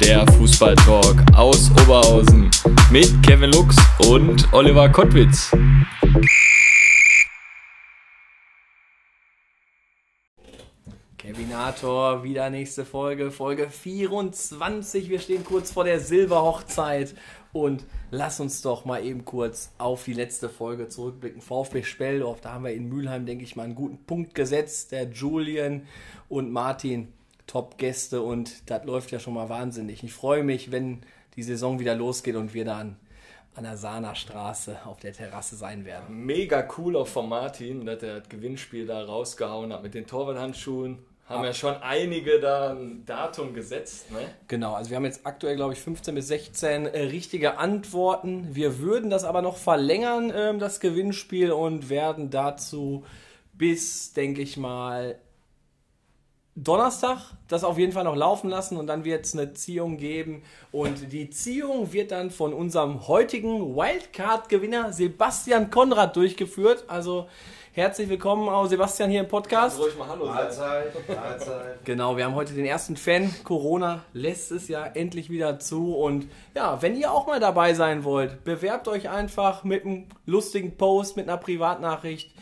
der Fußballtalk aus Oberhausen mit Kevin Lux und Oliver Kottwitz. Kevinator, wieder nächste Folge, Folge 24. Wir stehen kurz vor der Silberhochzeit und lass uns doch mal eben kurz auf die letzte Folge zurückblicken. VfB Speldorf, da haben wir in Mülheim, denke ich mal, einen guten Punkt gesetzt. Der Julian und Martin, Top-Gäste und das läuft ja schon mal wahnsinnig. Ich freue mich, wenn die Saison wieder losgeht und wir dann an der Sahner Straße auf der Terrasse sein werden. Mega cool auch von Martin, dass er das Gewinnspiel da rausgehauen hat mit den Torwarthandschuhen. Haben ja schon einige da ein Datum gesetzt, ne? Genau, also wir haben jetzt aktuell, glaube ich, 15 bis 16 äh, richtige Antworten. Wir würden das aber noch verlängern, ähm, das Gewinnspiel, und werden dazu bis, denke ich mal, Donnerstag das auf jeden Fall noch laufen lassen und dann wird es eine Ziehung geben. Und die Ziehung wird dann von unserem heutigen Wildcard-Gewinner Sebastian Konrad durchgeführt. Also herzlich willkommen auch Sebastian hier im Podcast. Ruhig mal Hallo. Mahlzeit, Mahlzeit. Genau, wir haben heute den ersten Fan. Corona lässt es ja endlich wieder zu. Und ja, wenn ihr auch mal dabei sein wollt, bewerbt euch einfach mit einem lustigen Post, mit einer Privatnachricht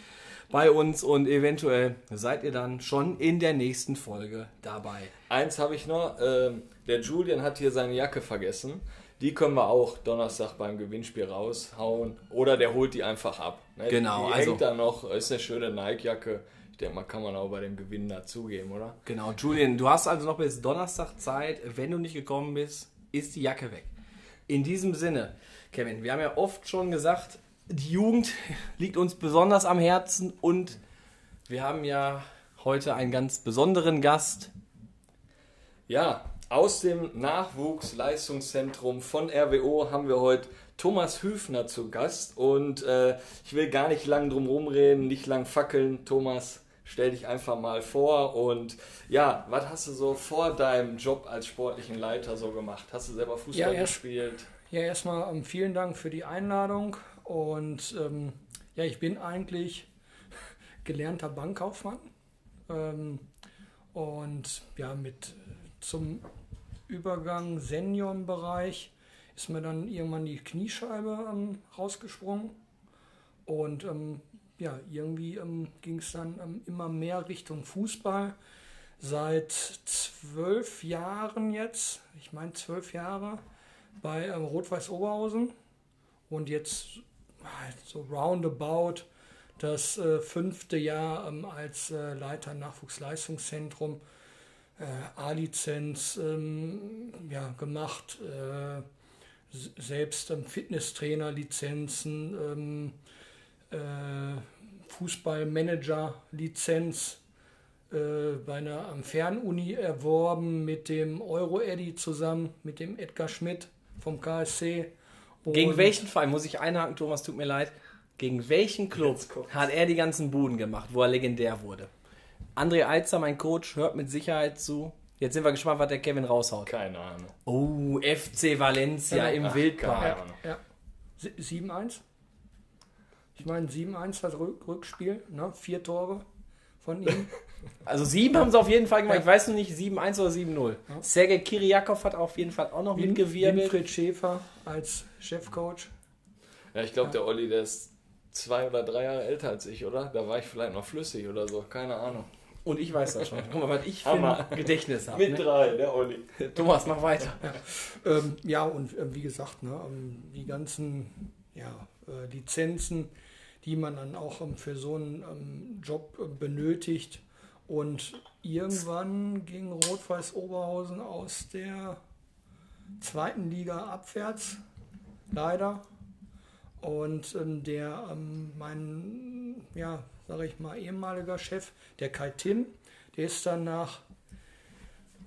bei uns und eventuell seid ihr dann schon in der nächsten Folge dabei. Eins habe ich noch. Ähm, der Julian hat hier seine Jacke vergessen. Die können wir auch Donnerstag beim Gewinnspiel raushauen. Oder der holt die einfach ab. ne? Genau, Die also- hängt da noch. Ist eine schöne Nike-Jacke. Ich denke mal, kann man auch bei dem Gewinn dazugeben, oder? Genau, Julian, du hast also noch bis Donnerstag Zeit. Wenn du nicht gekommen bist, ist die Jacke weg. In diesem Sinne, Kevin, wir haben ja oft schon gesagt, die Jugend liegt uns besonders am Herzen und wir haben ja heute einen ganz besonderen Gast. Ja, aus dem Nachwuchsleistungszentrum von RWO haben wir heute Thomas Hüfner zu Gast und äh, ich will gar nicht lang drum rumreden, nicht lang fackeln. Thomas, stell dich einfach mal vor und ja, was hast du so vor deinem Job als sportlichen Leiter so gemacht? Hast du selber Fußball Ja, erst- gespielt? Ja, erstmal ähm, vielen Dank für die Einladung. Und ähm, ja, ich bin eigentlich gelernter Bankkaufmann. Ähm, und ja, mit äh, zum Übergang Seniorenbereich ist mir dann irgendwann die Kniescheibe ähm, rausgesprungen. Und ähm, ja, irgendwie ähm, ging es dann ähm, immer mehr Richtung Fußball. Seit zwölf Jahren jetzt, ich meine zwölf Jahre, bei Rot-Weiß Oberhausen und jetzt so roundabout das äh, fünfte Jahr ähm, als äh, Leiter Nachwuchsleistungszentrum äh, A-Lizenz ähm, ja, gemacht, äh, selbst ähm, Fitnesstrainer-Lizenzen, ähm, äh, Fußballmanager-Lizenz äh, bei einer am Fernuni erworben mit dem Euro-Eddy zusammen, mit dem Edgar Schmidt vom KSC. Gegen welchen Verein, muss ich einhaken, Thomas, tut mir leid, gegen welchen Club hat er die ganzen Buden gemacht, wo er legendär wurde? André Alzer, mein Coach, hört mit Sicherheit zu. Jetzt sind wir gespannt, was der Kevin raushaut. Keine Ahnung. Oh, FC Valencia im Ach, Wildpark. keine Ahnung. Ja. Sie- 7-1? Ich meine, 7-1 das Rück Rückspiel, ne? vier Tore von ihm. Also sieben haben sie auf jeden Fall gemacht. Ich weiß noch nicht, 7-1 oder 7-0. Sergej Kiriakov hat auf jeden Fall auch noch Win mitgewirbelt. Winfried Schäfer als Chefcoach. Ja, ich glaube, der Olli, der ist zwei oder drei Jahre älter als ich, oder? Da war ich vielleicht noch flüssig oder so. Keine Ahnung. Und ich weiß das schon. Guck mal, was ich für ein Gedächtnis habe. Mit Ne? drei, der Olli. Thomas, mach weiter. Ähm, ja, und äh, wie gesagt, ne, ähm, die ganzen ja, äh, Lizenzen, die man dann auch ähm, für so einen ähm, Job äh, benötigt. Und irgendwann ging Rot-Weiß Oberhausen aus der zweiten Liga abwärts, leider. Und ähm, der, ähm, mein, ja, sage ich mal, ehemaliger Chef, der Kai Tim, der ist dann nach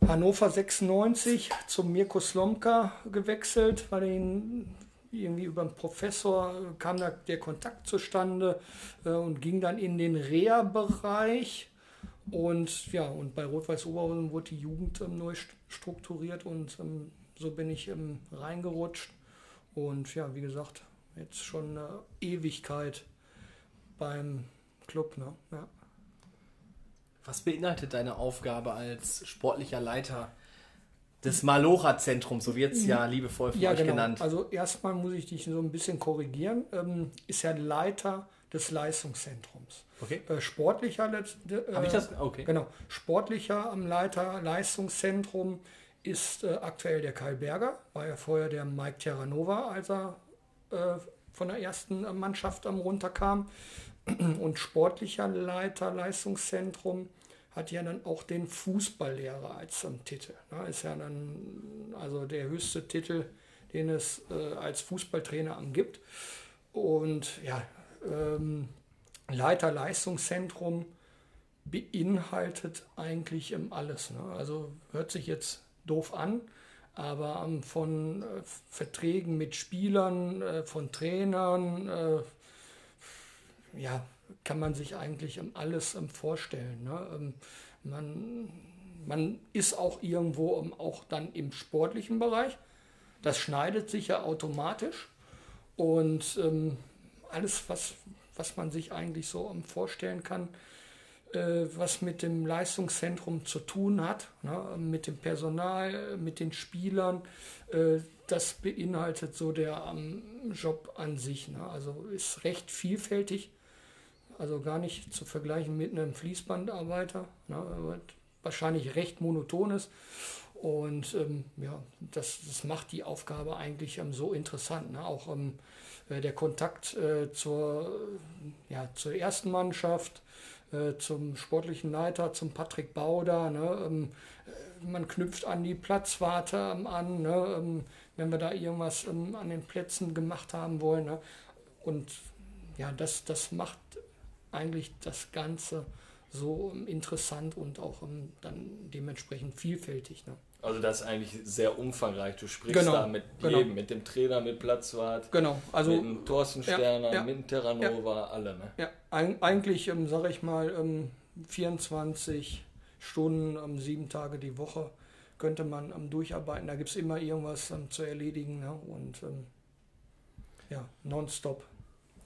Hannover 96 zum Mirko Slomka gewechselt, weil er ihn irgendwie über einen Professor äh, kam da der Kontakt zustande äh, und ging dann in den Reha-Bereich. Und ja, und bei Rot-Weiß Oberhausen wurde die Jugend ähm, neu strukturiert und ähm, so bin ich ähm, reingerutscht. Und ja, wie gesagt, jetzt schon eine Ewigkeit beim Club. Ne? Ja. Was beinhaltet deine Aufgabe als sportlicher Leiter des Malocha-Zentrums, so wird es ja liebevoll von ja, euch genau. genannt? Also erstmal muss ich dich so ein bisschen korrigieren. Ähm, ist ja Leiter des Leistungszentrums. Okay. Äh, sportlicher, äh, Habe ich das? Okay. Genau. Sportlicher am Leiter Leistungszentrum ist äh, aktuell der Kai Berger, war ja vorher der Mike Terranova, als er äh, von der ersten Mannschaft am runterkam. Und sportlicher Leiter Leistungszentrum hat ja dann auch den Fußballlehrer als Titel. Ne? Ist ja dann also der höchste Titel, den es äh, als Fußballtrainer gibt. Und ja, ähm, Leiter Leistungszentrum beinhaltet eigentlich ähm, alles. Ne? Also hört sich jetzt doof an, aber ähm, von äh, Verträgen mit Spielern, äh, von Trainern, äh, ja, kann man sich eigentlich alles ähm, vorstellen. Ne? Ähm, man, man ist auch irgendwo ähm, auch dann im sportlichen Bereich. Das schneidet sich ja automatisch. Und ähm, alles, was, was man sich eigentlich so vorstellen kann, äh, was mit dem Leistungszentrum zu tun hat, ne, mit dem Personal, mit den Spielern, äh, das beinhaltet so der ähm, Job an sich. Ne? Also ist recht vielfältig, also gar nicht zu vergleichen mit einem Fließbandarbeiter, ne, wahrscheinlich recht monoton ist. Und ähm, ja, das, das macht die Aufgabe eigentlich ähm, so interessant. Ne? Auch ähm, äh, der Kontakt äh, zur, ja, zur ersten Mannschaft, äh, zum sportlichen Leiter, zum Patrick Bauder. Ne? Ähm, äh, man knüpft an die Platzwarte ähm, an, ne? Ähm, wenn wir da irgendwas an den Plätzen gemacht haben wollen. Ne? Und ja, das, das macht eigentlich das Ganze so interessant und auch dann dementsprechend vielfältig. Ne? Also das ist eigentlich sehr umfangreich. Du sprichst Genau, da mit genau. jedem, mit dem Trainer, mit Platzwart, Genau, also mit dem Thorsten ja, Sterner, ja, mit dem Terranova, alle. Ne? Ja, eig- eigentlich, ähm, sage ich mal, ähm, 24 Stunden, ähm, sieben Tage die Woche könnte man ähm, durcharbeiten. Da gibt es immer irgendwas ähm, zu erledigen ne? und ähm, ja, nonstop.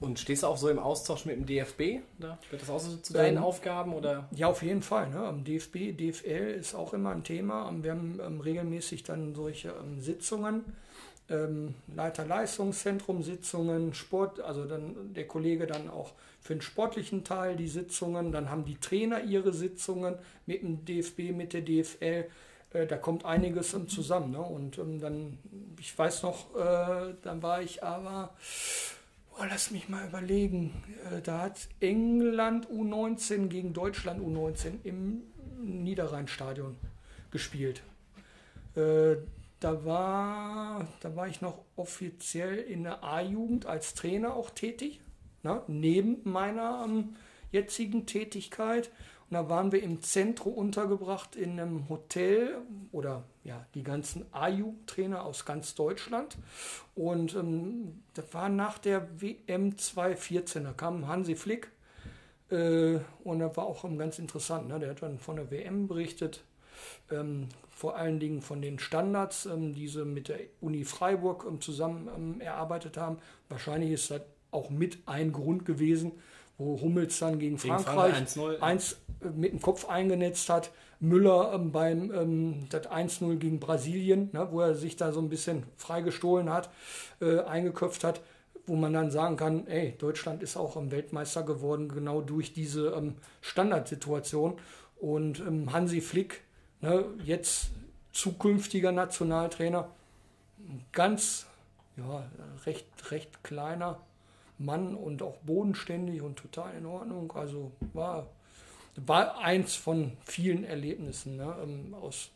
Und stehst du auch so im Austausch mit dem DFB? Oder wird das auch so zu deinen Ähm, Aufgaben? Oder? Ja, auf jeden Fall. Ne? Am DFB, DFL ist auch immer ein Thema. Ähm, Wir haben ähm, regelmäßig dann solche ähm, Sitzungen, ähm, Leiter-Leistungszentrum Sitzungen, Sport, also dann der Kollege dann auch für den sportlichen Teil die Sitzungen, dann haben die Trainer ihre Sitzungen mit dem DFB, mit der DFL. Äh, Da kommt einiges zusammen. Ne? Und ähm, dann, ich weiß noch, äh, dann war ich aber Oh, lass mich mal überlegen. Äh, Da hat England U19 gegen Deutschland U19 im Niederrheinstadion gespielt. Äh, Da war, da war ich noch offiziell in der A-Jugend als Trainer auch tätig, ne, neben meiner ähm, jetzigen Tätigkeit. Und da waren wir im Zentrum untergebracht in einem Hotel oder ja, die ganzen A-Jugendtrainer aus ganz Deutschland. Und ähm, das war nach der WM 2014. Da kam Hansi Flick äh, und das war auch ganz interessant. Ne? Der hat dann von der WM berichtet. Ähm, vor allen Dingen von den Standards, ähm, die sie mit der Uni Freiburg ähm, zusammen ähm, erarbeitet haben. Wahrscheinlich ist das auch mit ein Grund gewesen, wo Hummels dann gegen, gegen Frankreich 1-0 mit dem Kopf eingenetzt hat. Müller ähm, beim ähm, das 1-0 gegen Brasilien, ne, wo er sich da so ein bisschen freigestohlen hat, äh, eingeköpft hat, wo man dann sagen kann, ey, Deutschland ist auch ähm, Weltmeister geworden, genau durch diese ähm, Standardsituation. Und ähm, Hansi Flick, ne, jetzt zukünftiger Nationaltrainer, ganz ja, recht, recht kleiner Mann und auch bodenständig und total in Ordnung. Also war, war eins von vielen Erlebnissen ne, ähm, aus,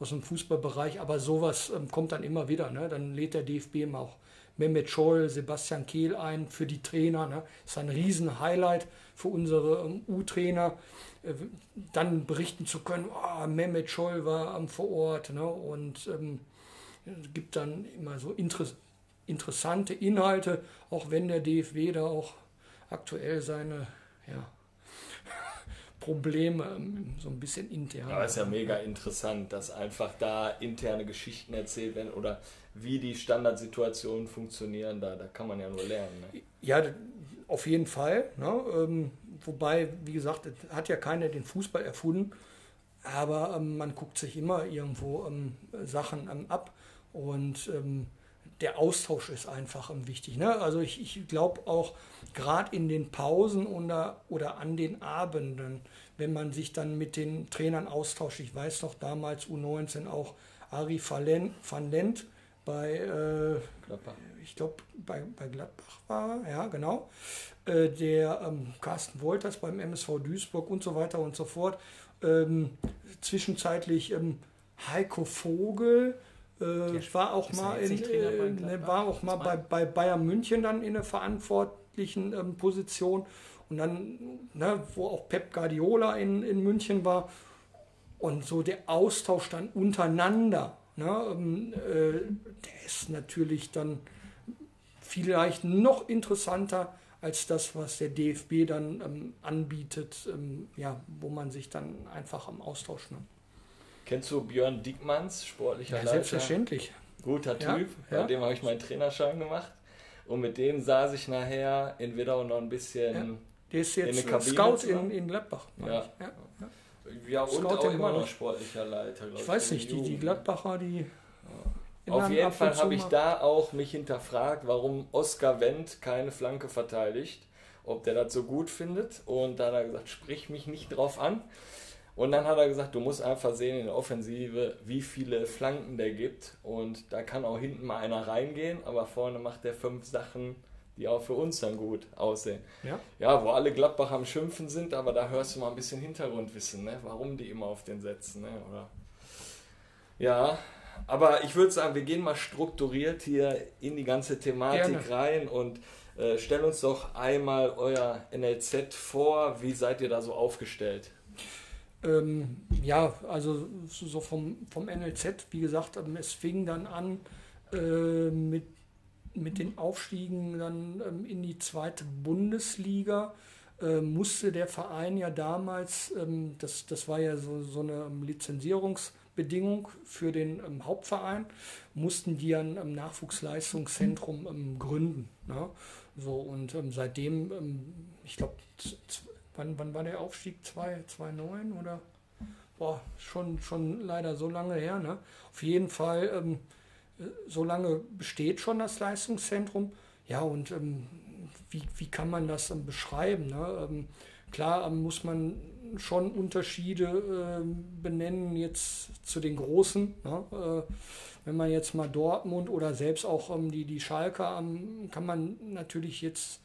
aus dem Fußballbereich. Aber sowas ähm, kommt dann immer wieder. Ne? Dann lädt der DFB immer auch Mehmet Scholl, Sebastian Kehl ein für die Trainer. Ne? Das ist ein Riesen-Highlight für unsere ähm, U-Trainer. Äh, dann berichten zu können, oh, Mehmet Scholl war vor Ort. Ne? Und ähm, gibt dann immer so Interess interessante Inhalte, auch wenn der DFB da auch aktuell seine ja, Probleme ähm, so ein bisschen intern. Aber ist ja mega interessant, dass einfach da interne Geschichten erzählt werden oder wie die Standardsituationen funktionieren. Da, da kann man ja nur lernen. Ne? Ja, auf jeden Fall. Ne? Ähm, wobei, wie gesagt, es hat ja keiner den Fußball erfunden, aber ähm, man guckt sich immer irgendwo Sachen ab und der Austausch ist einfach wichtig. Ne? Also ich, ich glaube auch gerade in den Pausen oder, oder an den Abenden, wenn man sich dann mit den Trainern austauscht. Ich weiß noch damals U19 auch Ari van Lent bei, äh, ich glaube, bei, bei Gladbach war ja, genau. Äh, der ähm, Carsten Wolters beim MSV Duisburg und so weiter und so fort. Ähm, zwischenzeitlich ähm, Heiko Vogel, äh, war auch mal, in, äh, ne, war auch mal bei, bei Bayern München dann in einer verantwortlichen ähm, Position. Und dann, ne, wo auch Pep Guardiola in, in München war. Und so der Austausch dann untereinander, ne, ähm, äh, der ist natürlich dann vielleicht noch interessanter als das, was der DFB dann ähm, anbietet, ähm, ja, wo man sich dann einfach am Austausch nimmt. Kennst du Björn Dickmanns, sportlicher ja, Leiter? Selbstverständlich. Guter Typ, ja, bei dem habe ich meinen Trainerschein gemacht. Und mit dem saß ich nachher in Widau noch ein bisschen ja. Der ist jetzt in Scout in, in Gladbach. Ja. Ja, ja. und Scout auch immer noch sportlicher Leiter. Ich, ich weiß nicht, die, die Gladbacher, die... Auf jeden Fall habe ich da auch mich hinterfragt, warum Oskar Wendt keine Flanke verteidigt, ob der das so gut findet. Und da hat er gesagt, sprich mich nicht drauf an. Und dann hat er gesagt, du musst einfach sehen in der Offensive, wie viele Flanken der gibt. Und da kann auch hinten mal einer reingehen, aber vorne macht der fünf Sachen, die auch für uns dann gut aussehen. Ja, ja wo alle Gladbach am Schimpfen sind, aber da hörst du mal ein bisschen Hintergrundwissen, ne? warum die immer auf den setzen. Ne? Oder ja, aber ich würde sagen, wir gehen mal strukturiert hier in die ganze Thematik Gerne. rein und äh, stell uns doch einmal euer NLZ vor. Wie seid ihr da so aufgestellt? Ähm, ja, also so vom, vom NLZ, wie gesagt, ähm, es fing dann an äh, mit, mit den Aufstiegen dann ähm, in die zweite Bundesliga. Äh, musste der Verein ja damals, ähm, das, das war ja so, so eine ähm, Lizenzierungsbedingung für den ähm, Hauptverein, mussten die ein Nachwuchsleistungszentrum gründen. Ne? So, und seitdem, ich glaube, wann, wann war der Aufstieg? 2009 oder? Boah, schon, schon leider so lange her. Ne? Auf jeden Fall, ähm, so lange besteht schon das Leistungszentrum. Ja, und ähm, wie, wie kann man das ähm, beschreiben? Ne? Ähm, klar ähm, muss man schon Unterschiede äh, benennen jetzt zu den Großen. Ne? Äh, wenn man jetzt mal Dortmund oder selbst auch ähm, die, die Schalke, kann man natürlich jetzt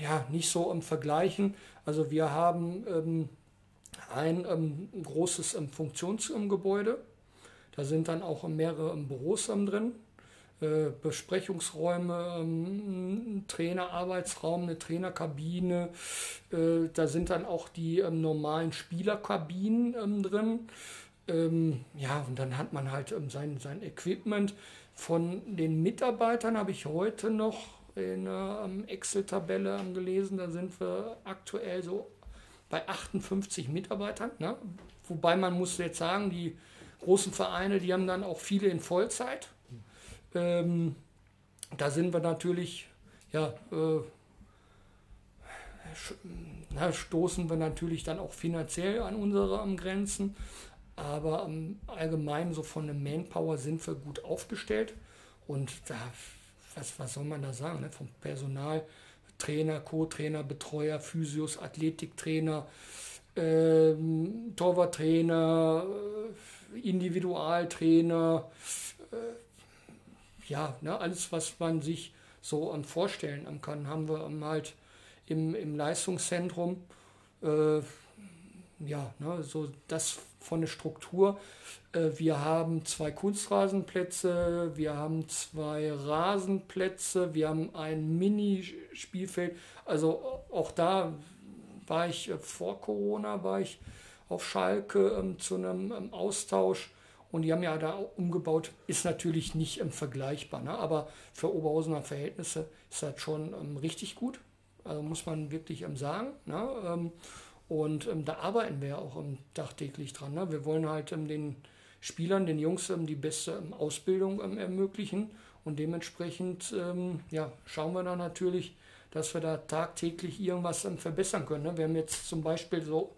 ja, nicht so ähm, vergleichen. Also wir haben ähm, ein ähm, großes ähm, Funktionsgebäude. Da sind dann auch mehrere ähm, Büros ähm, drin. Äh, Besprechungsräume, ähm, Trainerarbeitsraum, eine Trainerkabine. Äh, da sind dann auch die normalen Spielerkabinen drin. ja, und dann hat man halt sein, sein Equipment. Von den Mitarbeitern habe ich heute noch in der ähm, Excel-Tabelle gelesen, da sind wir aktuell so bei 58 Mitarbeitern. Ne? Wobei man muss jetzt sagen, die großen Vereine, die haben dann auch viele in Vollzeit. Ähm, da sind wir natürlich, ja, äh, stoßen wir natürlich dann auch finanziell an unsere um, Grenzen. Aber allgemein so von der Manpower sind wir gut aufgestellt. Und da was, was soll man da sagen, ne? vom Personal, Trainer, Co-Trainer, Betreuer, Physios, Athletiktrainer, ähm, Torwarttrainer, äh, Individualtrainer, äh, ja, ne, alles, was man sich so ähm, vorstellen kann, haben wir halt im, im Leistungszentrum. Äh, ja, ne, so das von der Struktur. Äh, wir haben zwei Kunstrasenplätze, wir haben zwei Rasenplätze, wir haben ein Mini-Spielfeld. Also auch da war ich äh, vor Corona, war ich auf Schalke ähm, zu einem ähm, Austausch Und die haben ja da umgebaut, ist natürlich nicht ähm, vergleichbar. Ne? Aber für Oberhausener Verhältnisse ist das schon ähm, richtig gut. Also muss man wirklich ähm, sagen. Ne? Ähm, und ähm, da arbeiten wir auch tagtäglich dran. Ne? Wir wollen halt ähm, den Spielern, den Jungs die beste Ausbildung ermöglichen. Und dementsprechend ja, schauen wir dann natürlich, dass wir da tagtäglich irgendwas verbessern können. Ne? Wir haben jetzt zum Beispiel so,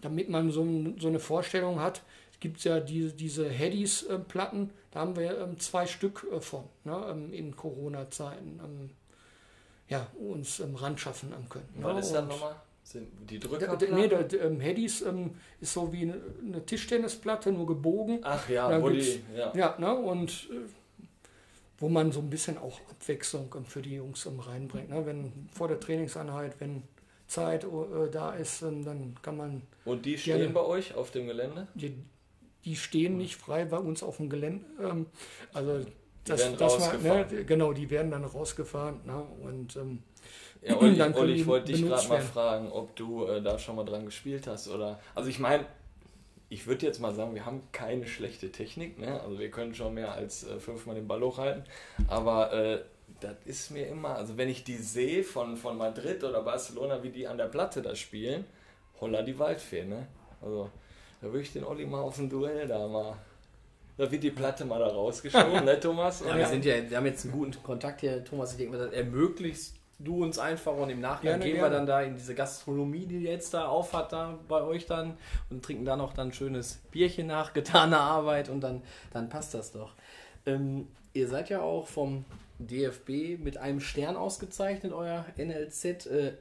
damit man so, so eine Vorstellung hat, gibt es ja die, diese Headies-Platten, da haben wir ähm, zwei Stück äh, von ne, ähm, in Corona-Zeiten ähm, ja, uns ähm, ran schaffen können. Ne? Was ist das nochmal? Sind die Drücker? Nee, der, der ähm, Headies ähm, ist so wie eine, Tischtennisplatte, nur gebogen. Ach ja, wo die, ja. ja ne, und äh, wo man so ein bisschen auch Abwechslung für die Jungs reinbringt. Ne? Wenn vor der Trainingseinheit, wenn Zeit äh, da ist, dann kann man. Und die stehen gerne, bei euch auf dem Gelände? Die, die stehen nicht frei bei uns auf dem Gelände. Ähm, also das, das war, ne, genau, die werden dann rausgefahren. Ne, und ähm, ja, Olli, dann Olli ich wollte dich gerade mal fragen, ob du äh, da schon mal dran gespielt hast oder. Also ich meine, ich würde jetzt mal sagen, wir haben keine schlechte Technik, ne? Also wir können schon mehr als äh, fünfmal den Ball hochhalten, aber äh, das ist mir immer, also wenn ich die sehe von, von Madrid oder Barcelona, wie die an der Platte da spielen, holla die Waldfee, ne? Also da würde ich den Olli mal auf ein Duell da mal. Da wird die Platte mal da rausgeschoben, ne, Thomas? Ja, wir, sind ja, wir haben jetzt einen guten Kontakt hier, Thomas. Ich denke mal, das ermöglicht du uns einfach und im Nachgang gerne, gehen gerne. wir dann da in diese Gastronomie, die jetzt da aufhat, da bei euch dann und trinken da noch dann ein schönes Bierchen nach getaner Arbeit und dann, dann passt das doch. Ähm, ihr seid ja auch vom DFB mit einem Stern ausgezeichnet, euer NLZ. Äh,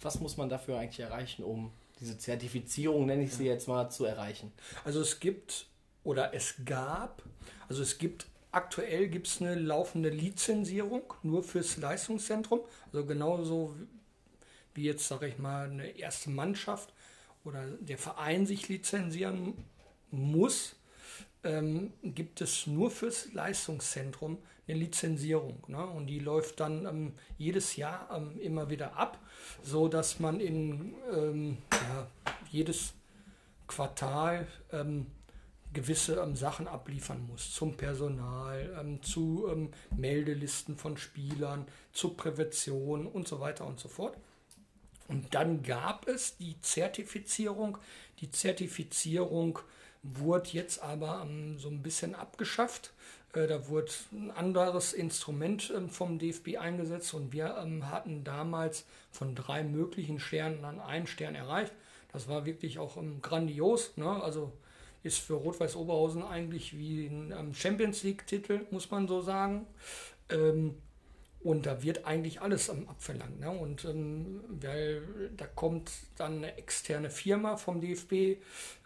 was muss man dafür eigentlich erreichen, um diese Zertifizierung, nenne ich sie jetzt mal, zu erreichen? Also es gibt oder es gab, also es gibt aktuell gibt es eine laufende Lizenzierung nur fürs Leistungszentrum, also genauso wie jetzt, sage ich mal, eine erste Mannschaft oder der Verein sich lizenzieren muss, ähm, gibt es nur fürs Leistungszentrum eine Lizenzierung. Ne? Und die läuft dann ähm, jedes Jahr ähm, immer wieder ab, so dass man in ähm, ja, jedes Quartal ähm, gewisse ähm, Sachen abliefern muss zum Personal, ähm, zu Meldelisten von Spielern, zur Prävention und so weiter und so fort. Und dann gab es die Zertifizierung. Die Zertifizierung wurde jetzt aber so ein bisschen abgeschafft. Äh, da wurde ein anderes Instrument ähm, vom DFB eingesetzt und wir ähm, hatten damals von drei möglichen Sternen dann einen Stern erreicht. Das war wirklich auch ähm, grandios. Ne? Also ist für Rot-Weiß Oberhausen eigentlich wie ein Champions League-Titel, muss man so sagen. Und da wird eigentlich alles ähm, abverlangt. Ne? Und ähm, weil da kommt dann eine externe Firma vom DFB,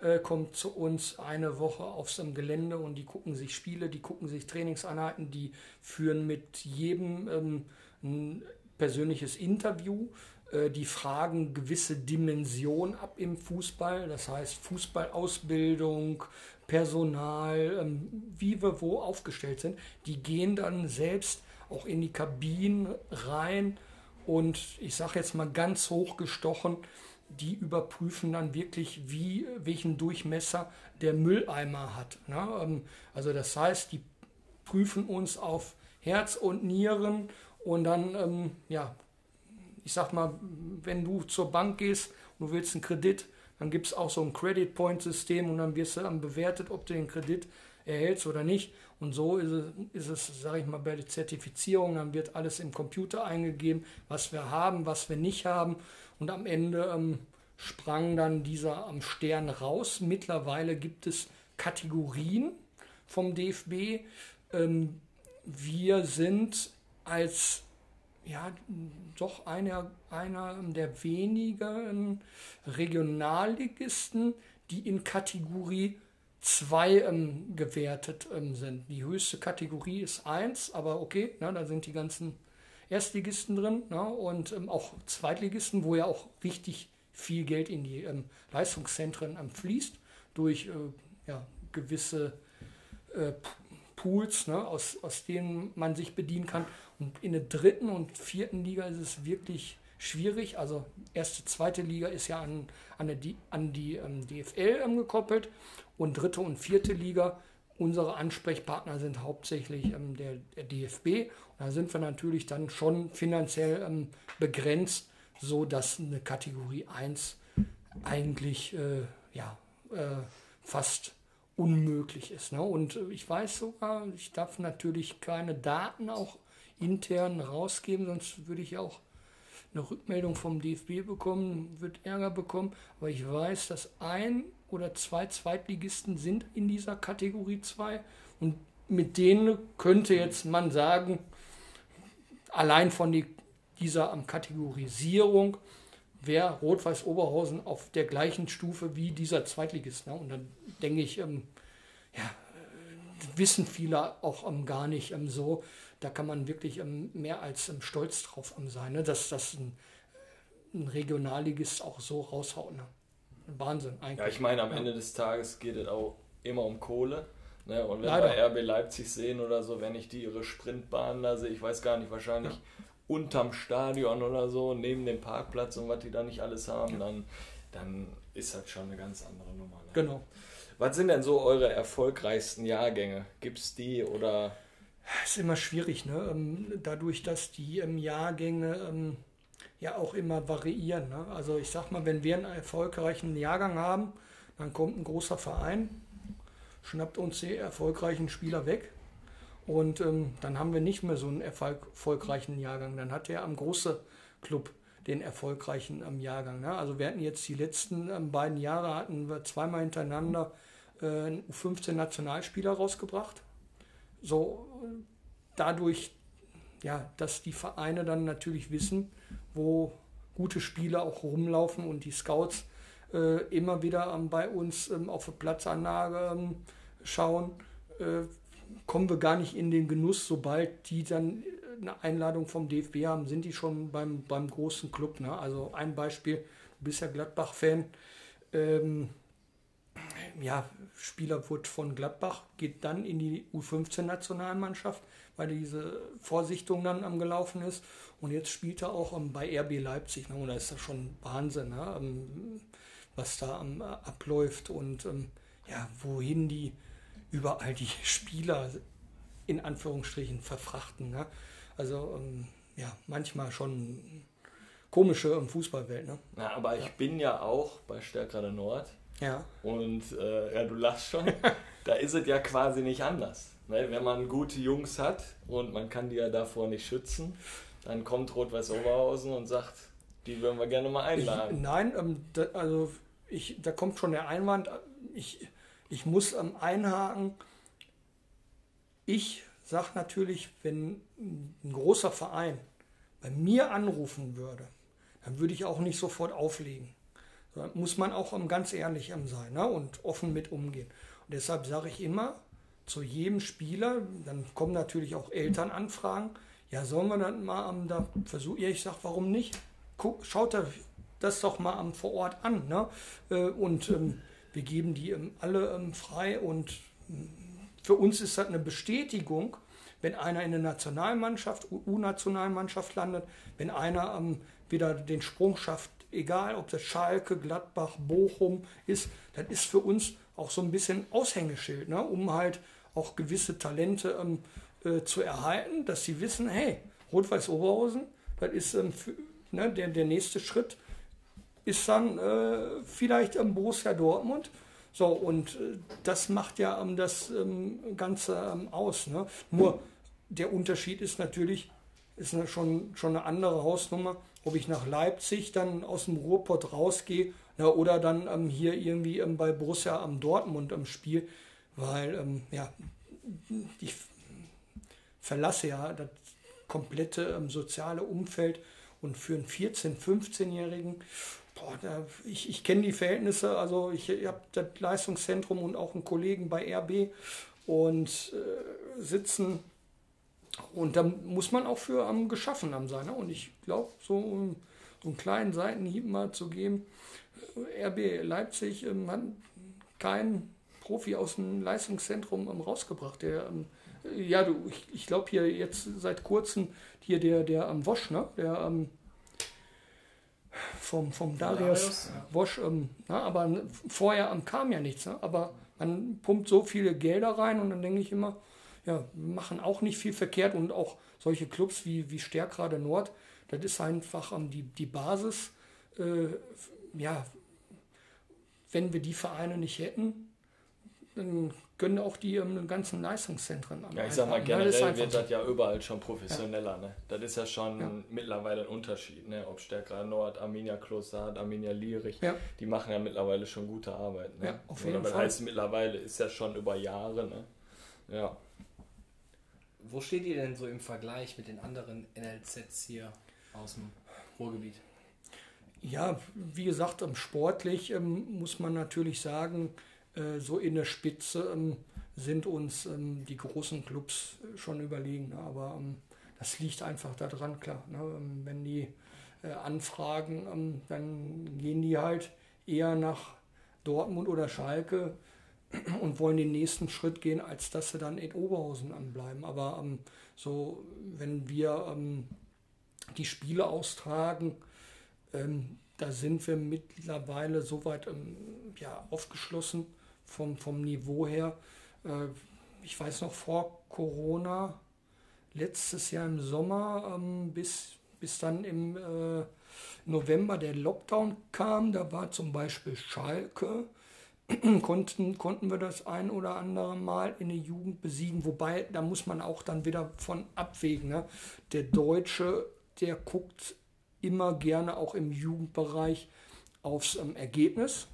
äh, kommt zu uns eine Woche aufs ähm, Gelände und die gucken sich Spiele, die gucken sich Trainingseinheiten, die führen mit jedem ähm, ein persönliches Interview. Äh, die fragen gewisse Dimensionen ab im Fußball, das heißt Fußballausbildung, Personal, ähm, wie wir wo aufgestellt sind. Die gehen dann selbst auch in die Kabinen rein und ich sage jetzt mal ganz hoch gestochen, die überprüfen dann wirklich, wie, welchen Durchmesser der Mülleimer hat. Ne? Ähm, also das heißt, die prüfen uns auf Herz und Nieren und dann, ähm, ja, ich sag mal, wenn du zur Bank gehst und du willst einen Kredit, dann gibt es auch so ein Credit Point System und dann wirst du dann bewertet, ob du den Kredit erhältst oder nicht. Und so ist es, ist es sage ich mal, bei der Zertifizierung, dann wird alles im Computer eingegeben, was wir haben, was wir nicht haben. Und am Ende ähm, sprang dann dieser am Stern raus. Mittlerweile gibt es Kategorien vom DFB. Ähm, wir sind als ja, doch einer, einer der wenigen Regionalligisten, die in Kategorie zwei ähm, gewertet ähm, sind. Die höchste Kategorie ist 1, aber okay, ne, da sind die ganzen Erstligisten drin ne, und ähm, auch Zweitligisten, wo ja auch richtig viel Geld in die ähm, Leistungszentren ähm, fließt durch äh, ja, gewisse äh, Pools, ne, aus, aus denen man sich bedienen kann. Und in der dritten und vierten Liga ist es wirklich schwierig. Also erste, zweite Liga ist ja an, an, die, an die ähm, DFL gekoppelt und dritte und vierte Liga. Unsere Ansprechpartner sind hauptsächlich ähm, der, der, DFB. Und da sind wir natürlich dann schon finanziell ähm, begrenzt, so dass eine Kategorie 1 eigentlich äh, ja, äh, fast unmöglich ist. Ne? Und ich weiß sogar, ich darf natürlich keine Daten auch intern rausgeben, sonst würde ich auch eine Rückmeldung vom DFB bekommen, wird Ärger bekommen. Aber ich weiß, dass ein oder zwei Zweitligisten sind in dieser Kategorie 2 und mit denen könnte jetzt man sagen, allein von die, dieser Kategorisierung wäre Rot-Weiß Oberhausen auf der gleichen Stufe wie dieser Zweitligist. Ne? Und dann denke ich, ähm, ja, wissen viele auch ähm, gar nicht ähm, so. Da kann man wirklich ähm, mehr als ähm, stolz drauf ähm, sein, ne? dass das ein, ein Regionalligist auch so raushaut. Ne? Wahnsinn eigentlich. Ja, ich meine, am ja. Ende des Tages geht es auch immer um Kohle. Ne? Und wenn Leider. wir RB Leipzig sehen oder so, wenn ich die ihre Sprintbahn da sehe, ich weiß gar nicht, wahrscheinlich ja. Unterm Stadion oder so, neben dem Parkplatz und was die da nicht alles haben, dann, dann ist das schon eine ganz andere Nummer. Ne? Genau. Was sind denn so eure erfolgreichsten Jahrgänge? Gibt es die oder? Das ist immer schwierig, ne? Ähm, dadurch, dass die Jahrgänge ähm, ja auch immer variieren. Ne? Also ich sag mal, wenn wir einen erfolgreichen Jahrgang haben, dann kommt ein großer Verein, schnappt uns die erfolgreichen Spieler weg und ähm, dann haben wir nicht mehr so einen erfolgreichen Jahrgang. Dann hat der am große Club den erfolgreichen ähm, Jahrgang. Ne? Also wir hatten jetzt die letzten ähm, beiden Jahre hatten wir zweimal hintereinander äh, 15 Nationalspieler rausgebracht. So dadurch, ja, dass die Vereine dann natürlich wissen, wo gute Spieler auch rumlaufen und die Scouts äh, immer wieder ähm, bei uns ähm, auf Platzanlage ähm, schauen, äh, kommen wir gar nicht in den Genuss, sobald die dann äh, eine Einladung vom DFB haben, sind die schon beim, beim großen Club. Ne? Also ein Beispiel, du bist ja Gladbach-Fan. Ähm, ja, Spieler wird von Gladbach, geht dann in die U15-Nationalmannschaft, weil diese Vorsichtung dann am gelaufen ist und jetzt spielt er auch bei RB Leipzig. Ne? Und da ist das schon Wahnsinn, ne? um, was da um, abläuft und um, ja, wohin die überall die Spieler in Anführungsstrichen verfrachten. Ne? Also ja, manchmal schon komische im Fußballwelt. Ne? Ja, aber ich bin ja auch bei Stärkrade Nord. Ja. Und äh, ja, du lachst schon. da ist es ja quasi nicht anders. Ne? Wenn man gute Jungs hat und man kann die ja davor nicht schützen, dann kommt Rot-Weiß Oberhausen und sagt, die würden wir gerne mal einladen. Ich, nein, ähm, da, also ich, da kommt schon der Einwand. Ich, ich muss ähm, einhaken. Ich sage natürlich, wenn ein großer Verein bei mir anrufen würde, dann würde ich auch nicht sofort auflegen. Da muss man auch ganz ehrlich sein ne? und offen mit umgehen. Und deshalb sage ich immer zu jedem Spieler, dann kommen natürlich auch Elternanfragen, ja, sollen wir dann mal am, da versuchen, ja, ich sag, warum nicht? Guck, schaut das doch mal am vor Ort an, ne? Äh, und ähm, wir geben die ähm, alle ähm, frei und ähm, für uns ist das eine Bestätigung, wenn einer in der Nationalmannschaft, U-Nationalmannschaft landet, wenn einer ähm, wieder den Sprung schafft, egal ob das Schalke, Gladbach, Bochum ist, das ist für uns auch so ein bisschen Aushängeschild, ne? um halt auch gewisse Talente ähm, äh, zu erhalten, dass sie wissen, hey, Rot-Weiß Oberhausen, das ist ähm, für, ne, der, der nächste Schritt ist dann äh, vielleicht am Borussia Dortmund. So, und äh, das macht ja ähm, das ähm, Ganze ähm, aus. Ne? Nur der Unterschied ist natürlich, ist eine, schon, schon eine andere Hausnummer, ob ich nach Leipzig dann aus dem Ruhrpott rausgehe ja, oder dann ähm, hier irgendwie ähm, bei Borussia am Dortmund am Spiel, weil ja, ich verlasse ja das komplette ähm, soziale Umfeld und für einen 14-, 15-Jährigen, ich, ich kenne die Verhältnisse, also ich, ich habe das Leistungszentrum und auch einen Kollegen bei RB und äh, sitzen und da muss man auch für am geschaffen haben sein. Ne? Und ich glaube, so, um, so einen kleinen Seitenhieb mal zu geben, äh, RB Leipzig ähm, hat keinen Profi aus dem Leistungszentrum ähm, rausgebracht, der ähm, ja, du, ich, ich glaube hier jetzt seit kurzem hier der, der am Wosch, ne? Der am vom, vom Darius ja. Wosch, ähm, na, aber vorher kam ja nichts, ne? aber man pumpt so viele Gelder rein und dann denke ich immer, ja, wir machen auch nicht viel verkehrt und auch solche Clubs wie, wie Stärkrade Nord, das ist einfach ähm, die, die Basis. Äh, ja, wenn wir die Vereine nicht hätten, dann können auch die ähm, ganzen Leistungszentren Ja, ich sag mal, generell ja, wird das ja überall schon professioneller. Ja. Ne? Das ist ja schon ja. mittlerweile ein Unterschied. Ne? Ob Stärker Nord, Arminia Kloster, Arminia Lierich, ja. die machen ja mittlerweile schon gute Arbeit. Ne? Ja, auf jeden Oder Fall. heißt mittlerweile ist ja schon über Jahre. Ne? Ja. Wo steht ihr denn so im Vergleich mit den anderen NLZs hier aus dem Ruhrgebiet? Ja, wie gesagt, sportlich ähm, muss man natürlich sagen, äh, so in der Spitze ähm, sind uns ähm, die großen Clubs schon überlegen. Ne? Aber ähm, das liegt einfach daran, klar. Ne? Ähm, wenn die äh, anfragen, ähm, dann gehen die halt eher nach Dortmund oder Schalke und wollen den nächsten Schritt gehen, als dass sie dann in Oberhausen anbleiben. Aber ähm, so, wenn wir ähm, die Spiele austragen, ähm, da sind wir mittlerweile soweit ja, aufgeschlossen vom, vom Niveau her. Äh, ich weiß noch vor Corona, letztes Jahr im Sommer, ähm, bis, bis dann im äh, November der Lockdown kam, da war zum Beispiel Schalke konnten, konnten wir das ein oder andere Mal in der Jugend besiegen. Wobei, da muss man auch dann wieder von abwägen. Ne? Der Deutsche, der guckt immer gerne auch im Jugendbereich aufs ähm, Ergebnis.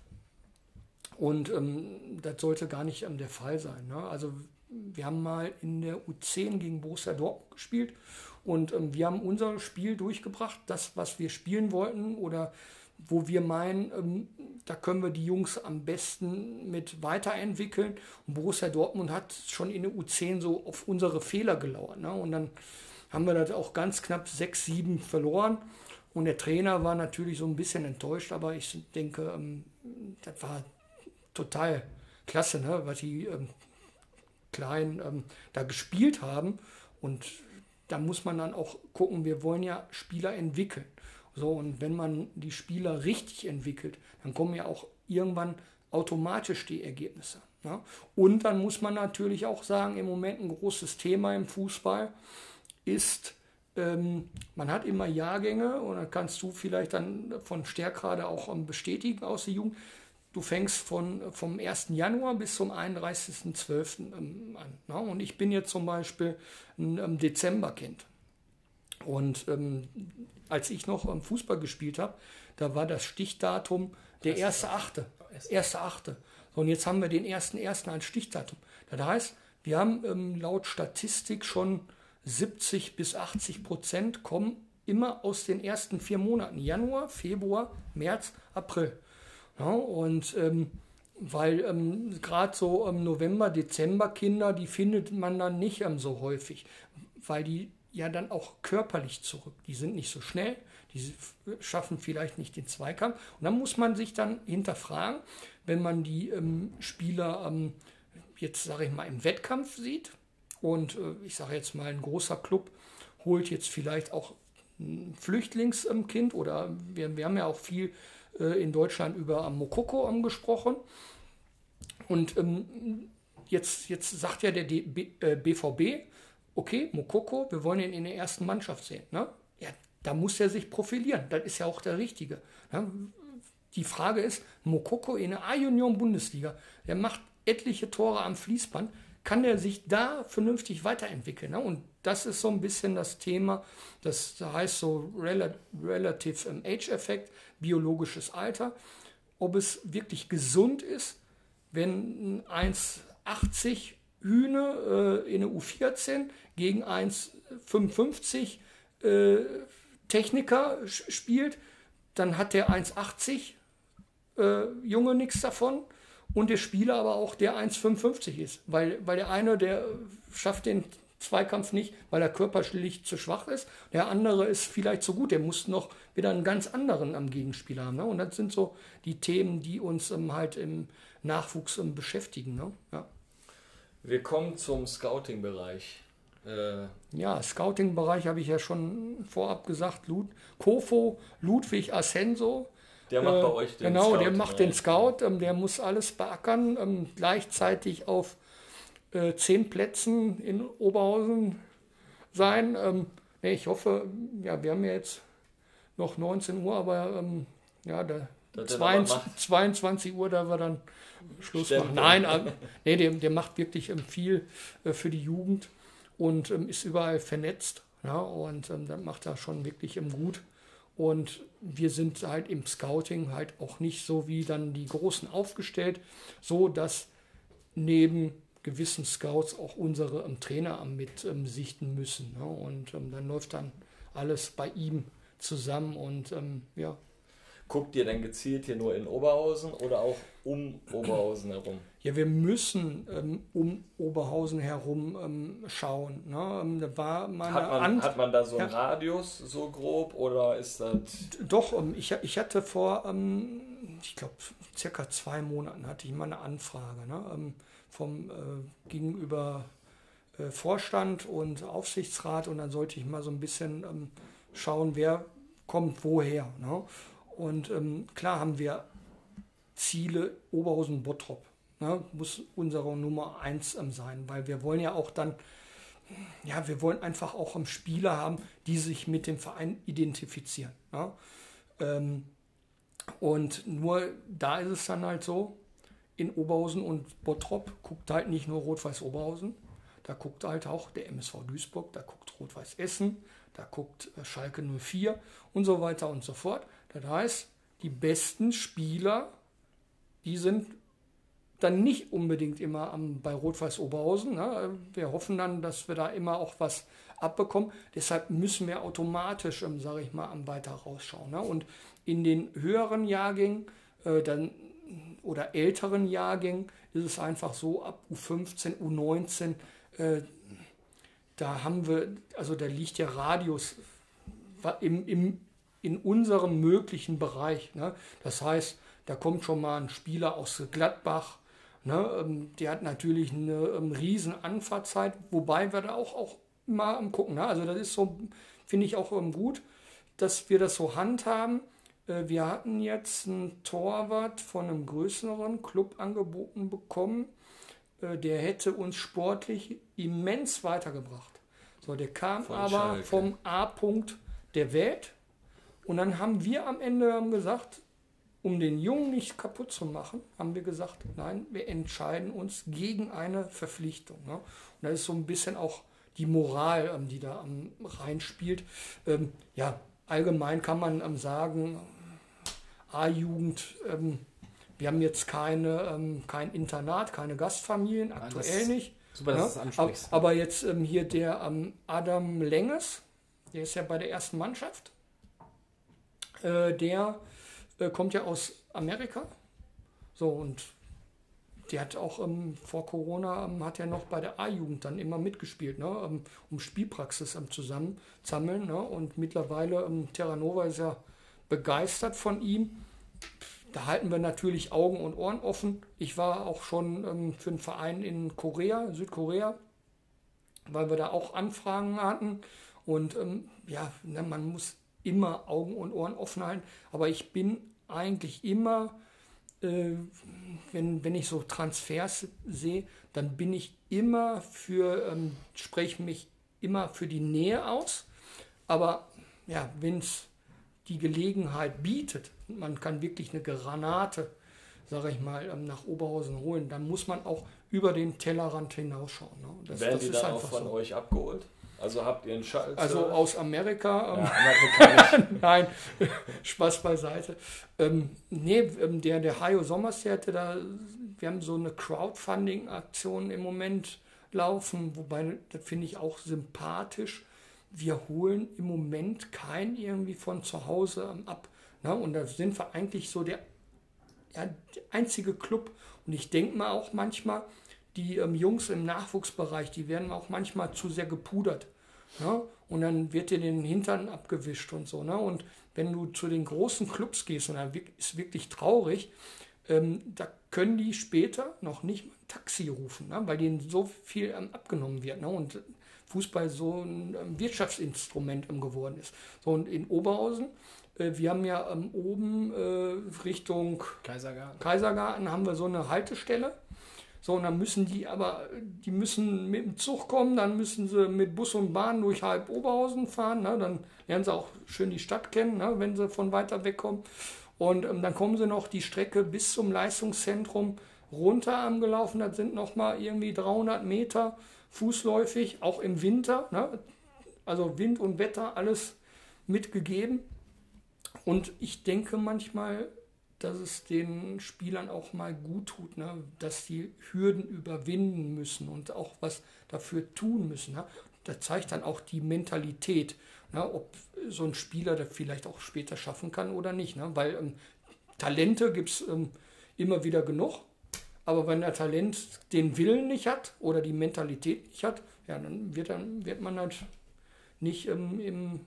Und ähm, das sollte gar nicht ähm, der Fall sein. Ne? Also wir haben mal in der U10 gegen Borussia Dortmund gespielt und ähm, wir haben unser Spiel durchgebracht, das, was wir spielen wollten oder wo wir meinen, ähm, da können wir die Jungs am besten mit weiterentwickeln. Und Borussia Dortmund hat schon in der U10 so auf unsere Fehler gelauert. Ne? Und dann haben wir das auch ganz knapp 6-7 verloren. Und der Trainer war natürlich so ein bisschen enttäuscht, aber ich denke, ähm, das war total klasse, ne? was die ähm, Kleinen ähm, da gespielt haben. Und da muss man dann auch gucken, wir wollen ja Spieler entwickeln. So, und wenn man die Spieler richtig entwickelt, dann kommen ja auch irgendwann automatisch die Ergebnisse. Ja? Und dann muss man natürlich auch sagen, im Moment ein großes Thema im Fußball ist, ähm, man hat immer Jahrgänge und dann kannst du vielleicht dann von Stärkrade auch ähm, bestätigen aus der Jugend. Du fängst von, vom 1. Januar bis zum 31.12. Ähm, an. Ne? Und ich bin jetzt zum Beispiel ein ähm, Dezemberkind. Und ähm, als ich noch am Fußball gespielt habe, da war das Stichdatum der erste Achte. Erste Achte. So, und jetzt haben wir den ersten ersten als Stichdatum. Das heißt, wir haben ähm, laut Statistik schon 70 bis 80 Prozent kommen immer aus den ersten vier Monaten. Januar, Februar, März, April. Ja, und ähm, weil ähm, gerade so im November, Dezember Kinder, die findet man dann nicht ähm, so häufig, weil die ja dann auch körperlich zurück. Die sind nicht so schnell, die schaffen vielleicht nicht den Zweikampf. Und dann muss man sich dann hinterfragen, wenn man die ähm, Spieler ähm, jetzt, sage ich mal, im Wettkampf sieht und äh, ich sage jetzt mal, ein großer Club holt jetzt vielleicht auch ein Flüchtlingskind oder wir, wir haben ja auch viel äh, in Deutschland über Mokoko gesprochen. Und ähm, jetzt, jetzt sagt ja der D B, äh, BVB, okay, Mokoko, wir wollen ihn in der ersten Mannschaft sehen. Ne? Ja, da muss er sich profilieren. Das ist ja auch der Richtige. Ne? Die Frage ist, Mokoko in der A-Union-Bundesliga, der macht etliche Tore am Fließband, kann der sich da vernünftig weiterentwickeln? Ne? Und das ist so ein bisschen das Thema, das heißt so Rel Relative Age-Effekt, biologisches Alter, ob es wirklich gesund ist, wenn ein 1,80 Hühne äh, in der U14 gegen 1,55 äh, Techniker spielt, dann hat der 1,80 äh, Junge nichts davon und der Spieler aber auch der 1,55 ist, weil, weil der eine, der schafft den Zweikampf nicht, weil er körperlich zu schwach ist. Der andere ist vielleicht zu gut, der muss noch wieder einen ganz anderen am Gegenspieler haben. Ne? Und das sind so die Themen, die uns ähm, halt im Nachwuchs ähm, beschäftigen. Ne? Ja. Wir kommen zum Scouting-Bereich. Äh ja, Scouting-Bereich habe ich ja schon vorab gesagt. Lud Kofo, Ludwig Ascenso, Der macht Äh, bei euch den Genau, Scout, der macht den Scout, ähm, der muss alles beackern, ähm, gleichzeitig auf äh, zehn Plätzen in Oberhausen sein. Ähm, nee, ich hoffe, ja, wir haben ja jetzt noch 19 Uhr, aber ähm, ja, da, Dass er 22, noch was macht. 22 Uhr, da wir dann Schluss Stempel. machen. Nein, äh, nee, der, der macht wirklich ähm, viel äh, für die Jugend und ähm, ist überall vernetzt. Ja, und ähm, das macht er schon wirklich ähm, gut. Und wir sind halt im Scouting halt auch nicht so wie dann die Großen aufgestellt, so dass neben gewissen Scouts auch unsere ähm, Trainer mit ähm, sichten müssen. Ne? Und ähm, dann läuft dann alles bei ihm zusammen und ähm, ja, Guckt ihr denn gezielt hier nur in Oberhausen oder auch um Oberhausen herum? Ja, wir müssen ähm, um Oberhausen herum ähm, schauen. Ne? Da war mal Hat man, hat man da so einen Ja. Radius so grob oder ist das. Doch, ich, ich hatte vor, ich glaube, circa zwei Monaten hatte ich mal eine Anfrage ne? Vom äh, gegenüber äh, Vorstand und Aufsichtsrat und dann sollte ich mal so ein bisschen ähm, schauen, wer kommt woher. Ne? Und ähm, klar haben wir Ziele Oberhausen-Bottrop. Ne? Muss unsere Nummer eins ähm, sein, weil wir wollen ja auch dann ja, wir wollen einfach auch ähm, Spieler haben, die sich mit dem Verein identifizieren. Ja? Ähm, und nur da ist es dann halt so, in Oberhausen und Bottrop guckt halt nicht nur Rot-Weiß Oberhausen, da guckt halt auch der MSV Duisburg, da guckt Rot-Weiß Essen, da guckt äh, Schalke 04 und so weiter und so fort. Das heißt, die besten Spieler, die sind dann nicht unbedingt immer am, bei Rot-Weiß Oberhausen. Ne? Wir hoffen dann, dass wir da immer auch was abbekommen. Deshalb müssen wir automatisch, ähm, sage ich mal, am weiter rausschauen. Ne? Und in den höheren Jahrgängen äh, dann, oder älteren Jahrgängen ist es einfach so, ab U15, U19, äh, da haben wir, also da liegt der Radius im, im, in unserem möglichen Bereich. Ne? Das heißt, da kommt schon mal ein Spieler aus Gladbach, ne? ähm, der hat natürlich eine ähm, riesen Anfahrtzeit, wobei wir da auch, auch mal gucken. Ne? Also das ist so, finde ich auch ähm, gut, dass wir das so handhaben. Äh, wir hatten jetzt einen Torwart von einem größeren Club angeboten bekommen, äh, der hätte uns sportlich immens weitergebracht. So, der kam Von aber Schalke. vom A-Punkt der Welt. Und dann haben wir am Ende gesagt, um den Jungen nicht kaputt zu machen, haben wir gesagt, nein, wir entscheiden uns gegen eine Verpflichtung. Ne? Und das ist so ein bisschen auch die Moral, ähm, die da reinspielt. Ähm, ja, allgemein kann man ähm, sagen, A-Jugend, ähm, wir haben jetzt keine, ähm, kein Internat, keine Gastfamilien, aktuell das- nicht. Super, dass Ja, du das ansprichst. ab- Aber jetzt ähm, hier der ähm, Adam Lenges, der ist ja bei der ersten Mannschaft. Äh, der äh, kommt ja aus Amerika. So, und der hat auch ähm, vor Corona ähm, hat er noch bei der A-Jugend dann immer mitgespielt, ne? ähm, um Spielpraxis ähm, zusammensammeln. Ne? Und mittlerweile, ähm, Terranova ist ja begeistert von ihm. Da halten wir natürlich Augen und Ohren offen. Ich war auch schon ähm, für einen Verein in Korea, Südkorea, weil wir da auch Anfragen hatten. Und ähm, ja, ne, man muss immer Augen und Ohren offen halten. Aber ich bin eigentlich immer, äh, wenn, wenn ich so Transfers sehe, dann bin ich immer für, ähm, spreche mich immer für die Nähe aus. Aber ja, wenn es die Gelegenheit bietet, man kann wirklich eine Granate, sage ich mal, ähm, nach Oberhausen holen, dann muss man auch über den Tellerrand hinausschauen. Ne? Das, Werden das die ist dann auch von so. euch abgeholt? Also habt ihr einen Schalter? Also aus Amerika, ähm, ja, amerikanisch. nein, Spaß beiseite. Ähm, nee, ähm, der, der Hajo Sommers, der hatte da, wir haben so eine Crowdfunding-Aktion im Moment laufen, wobei das finde ich auch sympathisch. Wir holen im Moment keinen irgendwie von zu Hause ab. Ne? Und da sind wir eigentlich so der, der einzige Club. Und ich denke mal auch manchmal, die ähm, Jungs im Nachwuchsbereich, die werden auch manchmal zu sehr gepudert. Ne? Und dann wird dir den Hintern abgewischt und so. Ne? Und wenn du zu den großen Clubs gehst, und da ist wirklich traurig, ähm, da können die später noch nicht mal ein Taxi rufen, ne? weil denen so viel ähm, abgenommen wird. Ne? Und Fußball so ein ähm, Wirtschaftsinstrument ähm, geworden ist. So und in Oberhausen, äh, wir haben ja ähm, oben äh, Richtung Kaisergarten. Kaisergarten haben wir so eine Haltestelle. So, und dann müssen die aber, die müssen mit dem Zug kommen, dann müssen sie mit Bus und Bahn durch halb Oberhausen fahren, ne? dann lernen sie auch schön die Stadt kennen, ne? wenn sie von weiter weg kommen. Und ähm, dann kommen sie noch die Strecke bis zum Leistungszentrum runter angelaufen. Das sind nochmal irgendwie 300 Meter fußläufig, auch im Winter. Ne? Also Wind und Wetter, alles mitgegeben. Und ich denke manchmal, dass es den Spielern auch mal gut tut, ne? dass die Hürden überwinden müssen und auch was dafür tun müssen. Ne? Das zeigt dann auch die Mentalität, ne? ob so ein Spieler das vielleicht auch später schaffen kann oder nicht. Ne? Weil ähm, Talente gibt es ähm, immer wieder genug, aber wenn der Talent den Willen nicht hat oder die Mentalität nicht hat, ja, dann wird, dann, wird man halt nicht ähm, im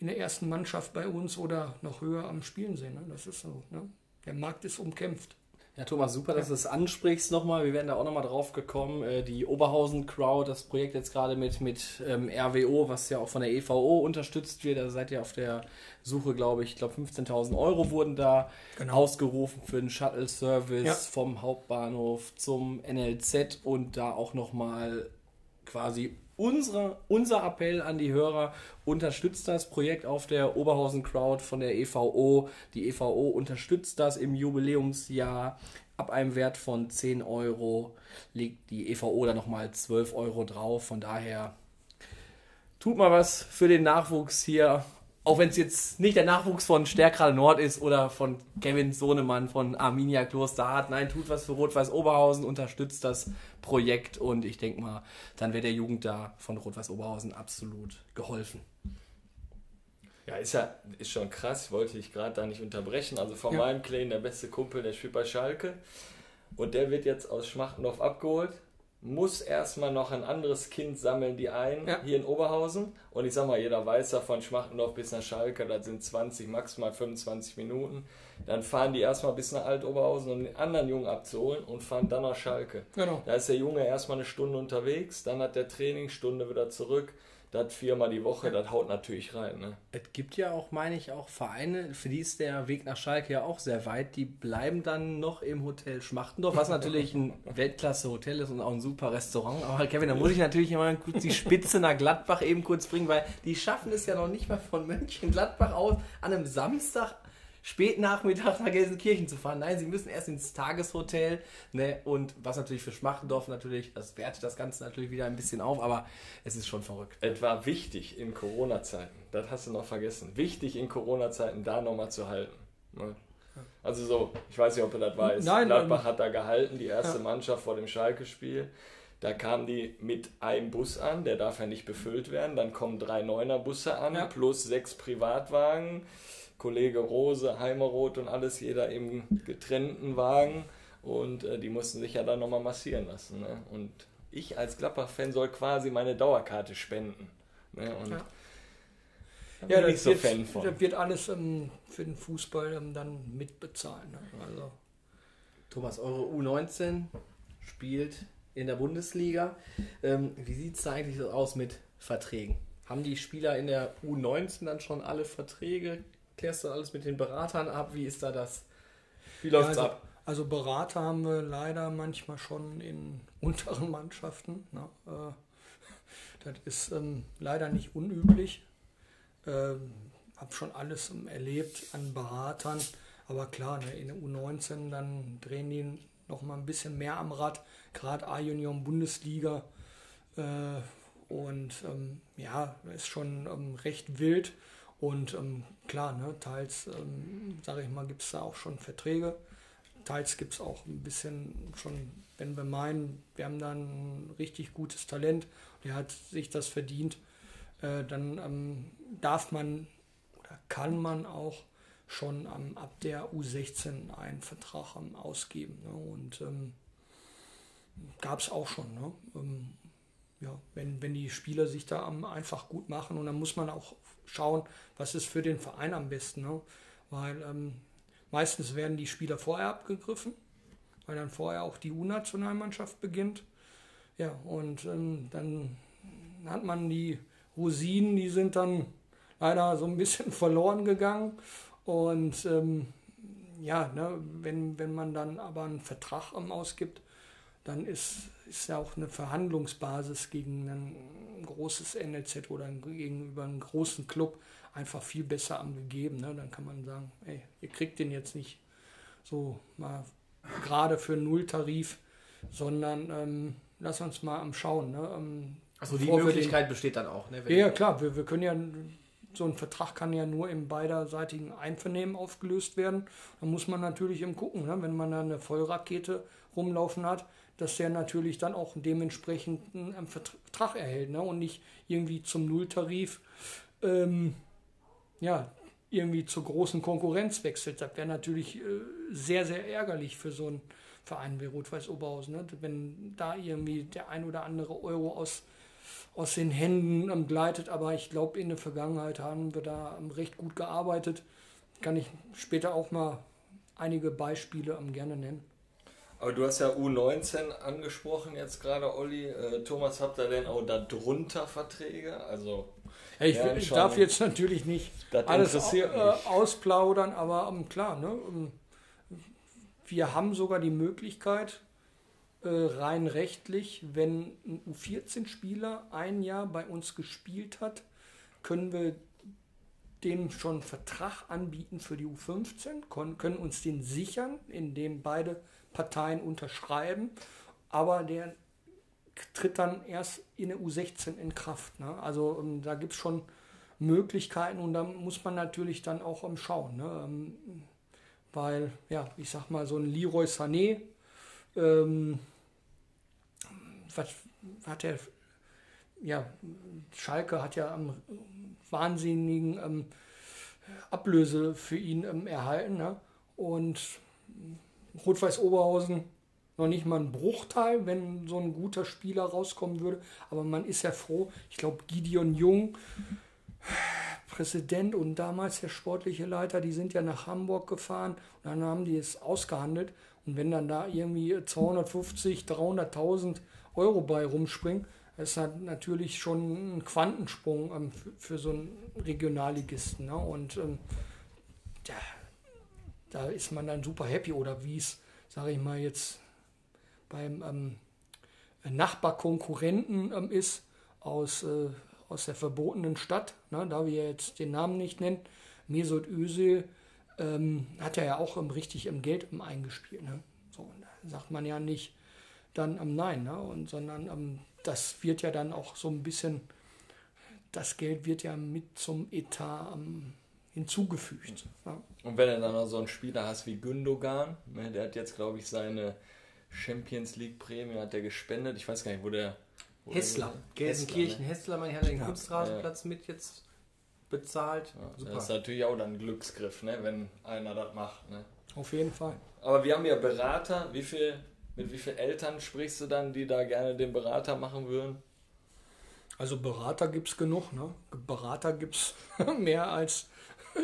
in der ersten Mannschaft bei uns oder noch höher am Spielen sehen. Ne? Das ist so. Ne? Der Markt ist umkämpft. Ja, Thomas, super, dass du es ansprichst nochmal. Wir werden da auch nochmal drauf gekommen. Äh, die Oberhausen-Crowd, das Projekt jetzt gerade mit, mit ähm, RWO, was ja auch von der EVO unterstützt wird. Da seid ihr auf der Suche, glaube ich. Ich glaube, 15.000 Euro wurden da genau. ausgerufen für den Shuttle-Service ja. vom Hauptbahnhof zum NLZ und da auch nochmal quasi unsere, unser Appell an die Hörer, unterstützt das Projekt auf der Oberhausen Crowd von der EVO. Die EVO unterstützt das im Jubiläumsjahr. Ab einem Wert von 10 Euro legt die EVO dann nochmal 12 Euro drauf. Von daher tut mal was für den Nachwuchs hier auch wenn es jetzt nicht der Nachwuchs von Stärkrade Nord ist oder von Kevin Sohnemann von Arminia Klosterhardt. Nein, tut was für Rot-Weiß Oberhausen, unterstützt das Projekt und ich denke mal, dann wird der Jugend da von Rot-Weiß Oberhausen absolut geholfen. Ja, ist ja ist schon krass, wollte ich gerade da nicht unterbrechen. Also von ja. meinem Kleinen, der beste Kumpel, der spielt bei Schalke. Und der wird jetzt aus Schmachtendorf abgeholt muss erstmal noch ein anderes Kind sammeln, die ein, ja. hier in Oberhausen. Und ich sag mal, jeder weiß ja von Schmachtendorf bis nach Schalke, das sind 20, maximal 25 Minuten. Dann fahren die erstmal bis nach Alt-Oberhausen, um den anderen Jungen abzuholen und fahren dann nach Schalke. Genau. Da ist der Junge erstmal eine Stunde unterwegs, dann hat der Trainingsstunde wieder zurück das viermal die Woche, das haut natürlich rein. Ne? Es gibt ja auch, meine ich, auch Vereine, für die ist der Weg nach Schalke ja auch sehr weit. Die bleiben dann noch im Hotel Schmachtendorf, was natürlich ein Weltklasse-Hotel ist und auch ein super Restaurant. Aber Kevin, da muss ich natürlich immer kurz die Spitze nach Gladbach eben kurz bringen, weil die schaffen es ja noch nicht mal von Mönchengladbach aus an einem Samstag Spätnachmittag nach Gelsenkirchen zu fahren. Nein, sie müssen erst ins Tageshotel. Ne? Und was natürlich für Schmachtendorf natürlich, das wertet das Ganze natürlich wieder ein bisschen auf, aber es ist schon verrückt. Es war wichtig in Corona-Zeiten, das hast du noch vergessen, wichtig in Corona-Zeiten da nochmal zu halten. Ne? Also so, ich weiß nicht, ob du das weißt. Nein, Gladbach hat da gehalten, die erste ja. Mannschaft vor dem Schalke-Spiel. Da kamen die mit einem Bus an, der darf ja nicht befüllt werden. Dann kommen drei Neuner-Busse an, ja. plus sechs Privatwagen. Kollege Rose, Heimeroth und alles, jeder im getrennten Wagen. Und äh, die mussten sich ja dann nochmal massieren lassen. Ne? Und ich als Gladbach-Fan soll quasi meine Dauerkarte spenden. Ne? Und ja. Ja, das, so wird, das wird alles ähm, für den Fußball ähm, dann mitbezahlen. Ne? Also. Thomas, eure U19 spielt in der Bundesliga. Ähm, wie sieht es da eigentlich aus mit Verträgen? Haben die Spieler in der U19 dann schon alle Verträge? Klärst du alles mit den Beratern ab? Wie ist da das? Wie läuft es ja, also, ab? Also Berater haben wir leider manchmal schon in unteren Mannschaften. Ne? Äh, das ist ähm, leider nicht unüblich. Ähm, habe schon alles ähm, erlebt an Beratern. Aber klar, ne, in der U19, dann drehen die noch mal ein bisschen mehr am Rad. Gerade A-Union Bundesliga. Äh, und ähm, ja, ist schon ähm, recht wild. Und ähm, klar, ne, teils, ähm, sage ich mal, gibt es da auch schon Verträge. Teils gibt es auch ein bisschen schon, wenn wir meinen, wir haben da ein richtig gutes Talent, der hat sich das verdient, äh, dann ähm, darf man oder kann man auch schon ähm, ab der U16 einen Vertrag ähm, ausgeben. Ne? Und ähm, gab es auch schon. Ne? Ja, wenn, wenn die Spieler sich da einfach gut machen und dann muss man auch schauen, was ist für den Verein am besten. Ne? Weil ähm, meistens werden die Spieler vorher abgegriffen, weil dann vorher auch die U-Nationalmannschaft beginnt. Ja, und ähm, dann hat man die Rosinen, die sind dann leider so ein bisschen verloren gegangen. Und ähm, ja, ne, wenn, wenn man dann aber einen Vertrag ausgibt, dann ist, ist ja auch eine Verhandlungsbasis gegen ein großes NLZ oder gegenüber einem großen Club einfach viel besser angegeben. Ne? Dann kann man sagen, ey, ihr kriegt den jetzt nicht so mal gerade für Nulltarif, sondern ähm, lass uns mal am Schauen. Ne? Ähm, Also die Möglichkeit besteht dann auch. Ne? Ja, klar, wir, wir können ja, so ein Vertrag kann ja nur im beiderseitigen Einvernehmen aufgelöst werden. Da muss man natürlich im gucken, ne? wenn man da eine Vollrakete rumlaufen hat, dass der natürlich dann auch dementsprechend einen Vertrag erhält ne? und nicht irgendwie zum Nulltarif ähm, ja, irgendwie zur großen Konkurrenz wechselt. Das wäre natürlich äh, sehr, sehr ärgerlich für so einen Verein wie Rot-Weiß Oberhausen. Ne? Wenn da irgendwie der ein oder andere Euro aus, aus den Händen ähm, gleitet. Aber ich glaube, in der Vergangenheit haben wir da ähm, recht gut gearbeitet. Kann ich später auch mal einige Beispiele ähm, gerne nennen. Aber du hast ja U19 angesprochen jetzt gerade, Olli. Äh, Thomas, habt ihr denn auch da drunter Verträge? Also, Ja, ich ich darf jetzt natürlich nicht alles äh, ausplaudern, aber ähm, klar, ne, ähm, wir haben sogar die Möglichkeit, äh, rein rechtlich, wenn ein U14-Spieler ein Jahr bei uns gespielt hat, können wir dem schon einen Vertrag anbieten für die U15, kon- können uns den sichern, indem beide Parteien unterschreiben, aber der tritt dann erst in der U16 in Kraft. Ne? Also ähm, da gibt es schon Möglichkeiten und da muss man natürlich dann auch ähm, schauen. Ne? Ähm, weil, ja, ich sag mal, so ein Leroy Sané, ähm, was hat der, ja, Schalke hat ja am wahnsinnigen ähm, Ablöse für ihn ähm, erhalten. Ne? Und Rot-Weiß Oberhausen noch nicht mal ein Bruchteil, wenn so ein guter Spieler rauskommen würde. Aber man ist ja froh. Ich glaube, Gideon Jung, Präsident und damals der sportliche Leiter, die sind ja nach Hamburg gefahren und dann haben die es ausgehandelt. Und wenn dann da irgendwie 250, 300.000 Euro bei rumspringen, ist natürlich schon ein Quantensprung ähm, für, für so einen Regionalligisten. Ne? Und ähm, ja, da ist man dann super happy. Oder wie es, sage ich mal, jetzt beim ähm, Nachbarkonkurrenten ähm, ist aus, äh, aus der verbotenen Stadt, ne, da wir jetzt den Namen nicht nennen, Mesut Özil, ähm, hat er ja auch ähm, richtig im Geld ähm, eingespielt. Ne? So, sagt man ja nicht dann ähm, Nein, ne? und, sondern das wird ja dann auch so ein bisschen, das Geld wird ja mit zum Etat ähm, hinzugefügt. Ne? und wenn du dann noch so einen Spieler hast wie Gündogan, ne, der hat jetzt, glaube ich, seine Champions League Prämie hat der gespendet. Ich weiß gar nicht, wo der. Wo Hessler, Gelsenkirchen, ne? Hessler, man hat den Kunstrasenplatz mit jetzt bezahlt. Ja, Super. Das ist natürlich auch dann ein Glücksgriff, ne, wenn einer das macht. Ne? Auf jeden Fall. Aber wir haben ja Berater. Wie viel, mit wie vielen Eltern sprichst du dann, die da gerne den Berater machen würden? Also Berater gibt es genug, ne? Berater gibt es mehr als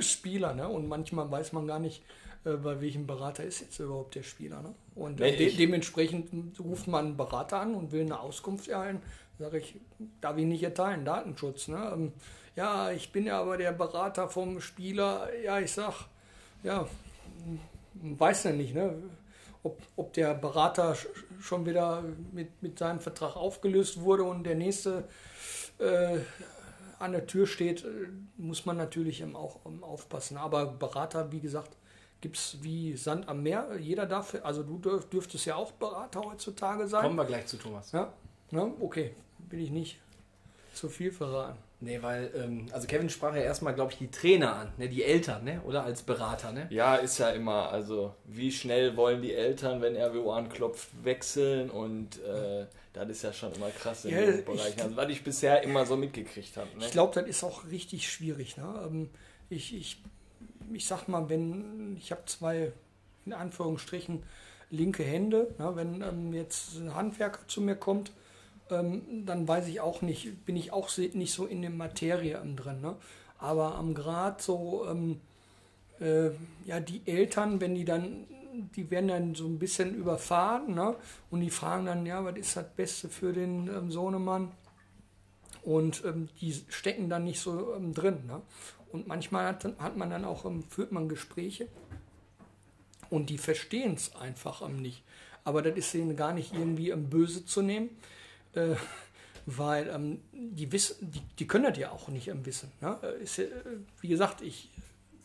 Spieler, ne? Und manchmal weiß man gar nicht, äh, bei welchem Berater ist jetzt überhaupt der Spieler, ne? Und äh, Nee, de dementsprechend ruft man einen Berater an und will eine Auskunft erhalten. Sage ich, darf ich nicht erteilen, Datenschutz, ne? Ähm, ja, ich bin ja aber der Berater vom Spieler. Ja, ich sag, ja, weiß ja nicht, ne? Ob, ob der Berater sch- schon wieder mit, mit seinem Vertrag aufgelöst wurde und der nächste äh, an der Tür steht, äh, muss man natürlich ähm, auch ähm, aufpassen. Aber Berater, wie gesagt, gibt es wie Sand am Meer. Jeder darf, also du dürf, dürftest ja auch Berater heutzutage sein. Kommen wir gleich zu Thomas. Ja, ne? okay, will ich nicht zu viel verraten. Nee, weil, ähm, also Kevin sprach ja erstmal, glaube ich, die Trainer an, ne? die Eltern, ne? oder als Berater. Ne? Ja, ist ja immer, also wie schnell wollen die Eltern, wenn RWO anklopft, wechseln und äh, das ist ja schon immer krass in Ja, dem ich- Bereich. Also was ich bisher immer so mitgekriegt habe. Ne? Ich glaube, das ist auch richtig schwierig. Ne? Ähm, Ich, ich, ich sag mal, wenn ich habe zwei, in Anführungsstrichen, linke Hände. Ne? Wenn ähm, jetzt ein Handwerker zu mir kommt, ähm, dann weiß ich auch nicht, bin ich auch nicht so in der Materie drin. Ne? Aber am Grad so, ähm, äh, ja, die Eltern, wenn die dann die werden dann so ein bisschen überfahren ne? und die fragen dann, ja, was ist das Beste für den ähm, Sohnemann? Und ähm, die stecken dann nicht so ähm, drin. Ne? Und manchmal hat, hat man dann auch, ähm, führt man Gespräche und die verstehen es einfach ähm, nicht. Aber das ist ihnen gar nicht irgendwie ähm, böse zu nehmen, äh, weil ähm, die, wissen, die, die können das ja auch nicht ähm, wissen. Ne? Äh, ist, äh, wie gesagt, ich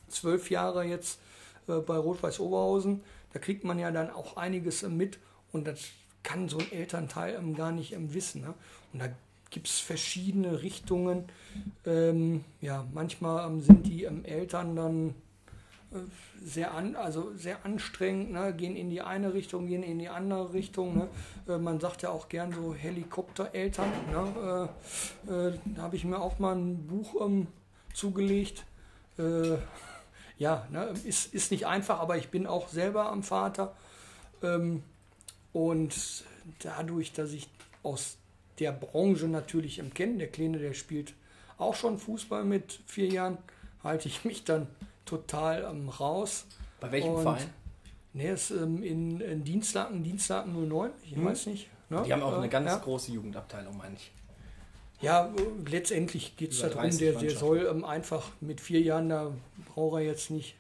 zwölf Jahre jetzt äh, bei Rot-Weiß Oberhausen, da kriegt man ja dann auch einiges mit und das kann so ein Elternteil gar nicht wissen. Ne? Und da gibt es verschiedene Richtungen. Ähm, ja, manchmal ähm, sind die ähm, Eltern dann äh, sehr an, also sehr anstrengend, ne? gehen in die eine Richtung, gehen in die andere Richtung. Ne? Äh, man sagt ja auch gern so Helikoptereltern. Ne? Äh, äh, da habe ich mir auch mal ein Buch ähm, zugelegt. Äh, ja, ne? ist, ist nicht einfach, aber ich bin auch selber am Vater. Ähm, und dadurch, dass ich aus der Branche natürlich im Kennen, der Kleine, der spielt auch schon Fußball mit vier Jahren, halte ich mich dann total ähm, raus. Bei welchem Und- Verein? Ne, ist ähm, in, in Dienstlaken, Dienstlaken 09, ich Hm. weiß nicht. Ne? Die haben auch Äh, eine ganz ja. große Jugendabteilung, meine ich. Ja, letztendlich geht es darum, 30 der, der soll ähm, einfach mit vier Jahren, da braucht er jetzt nicht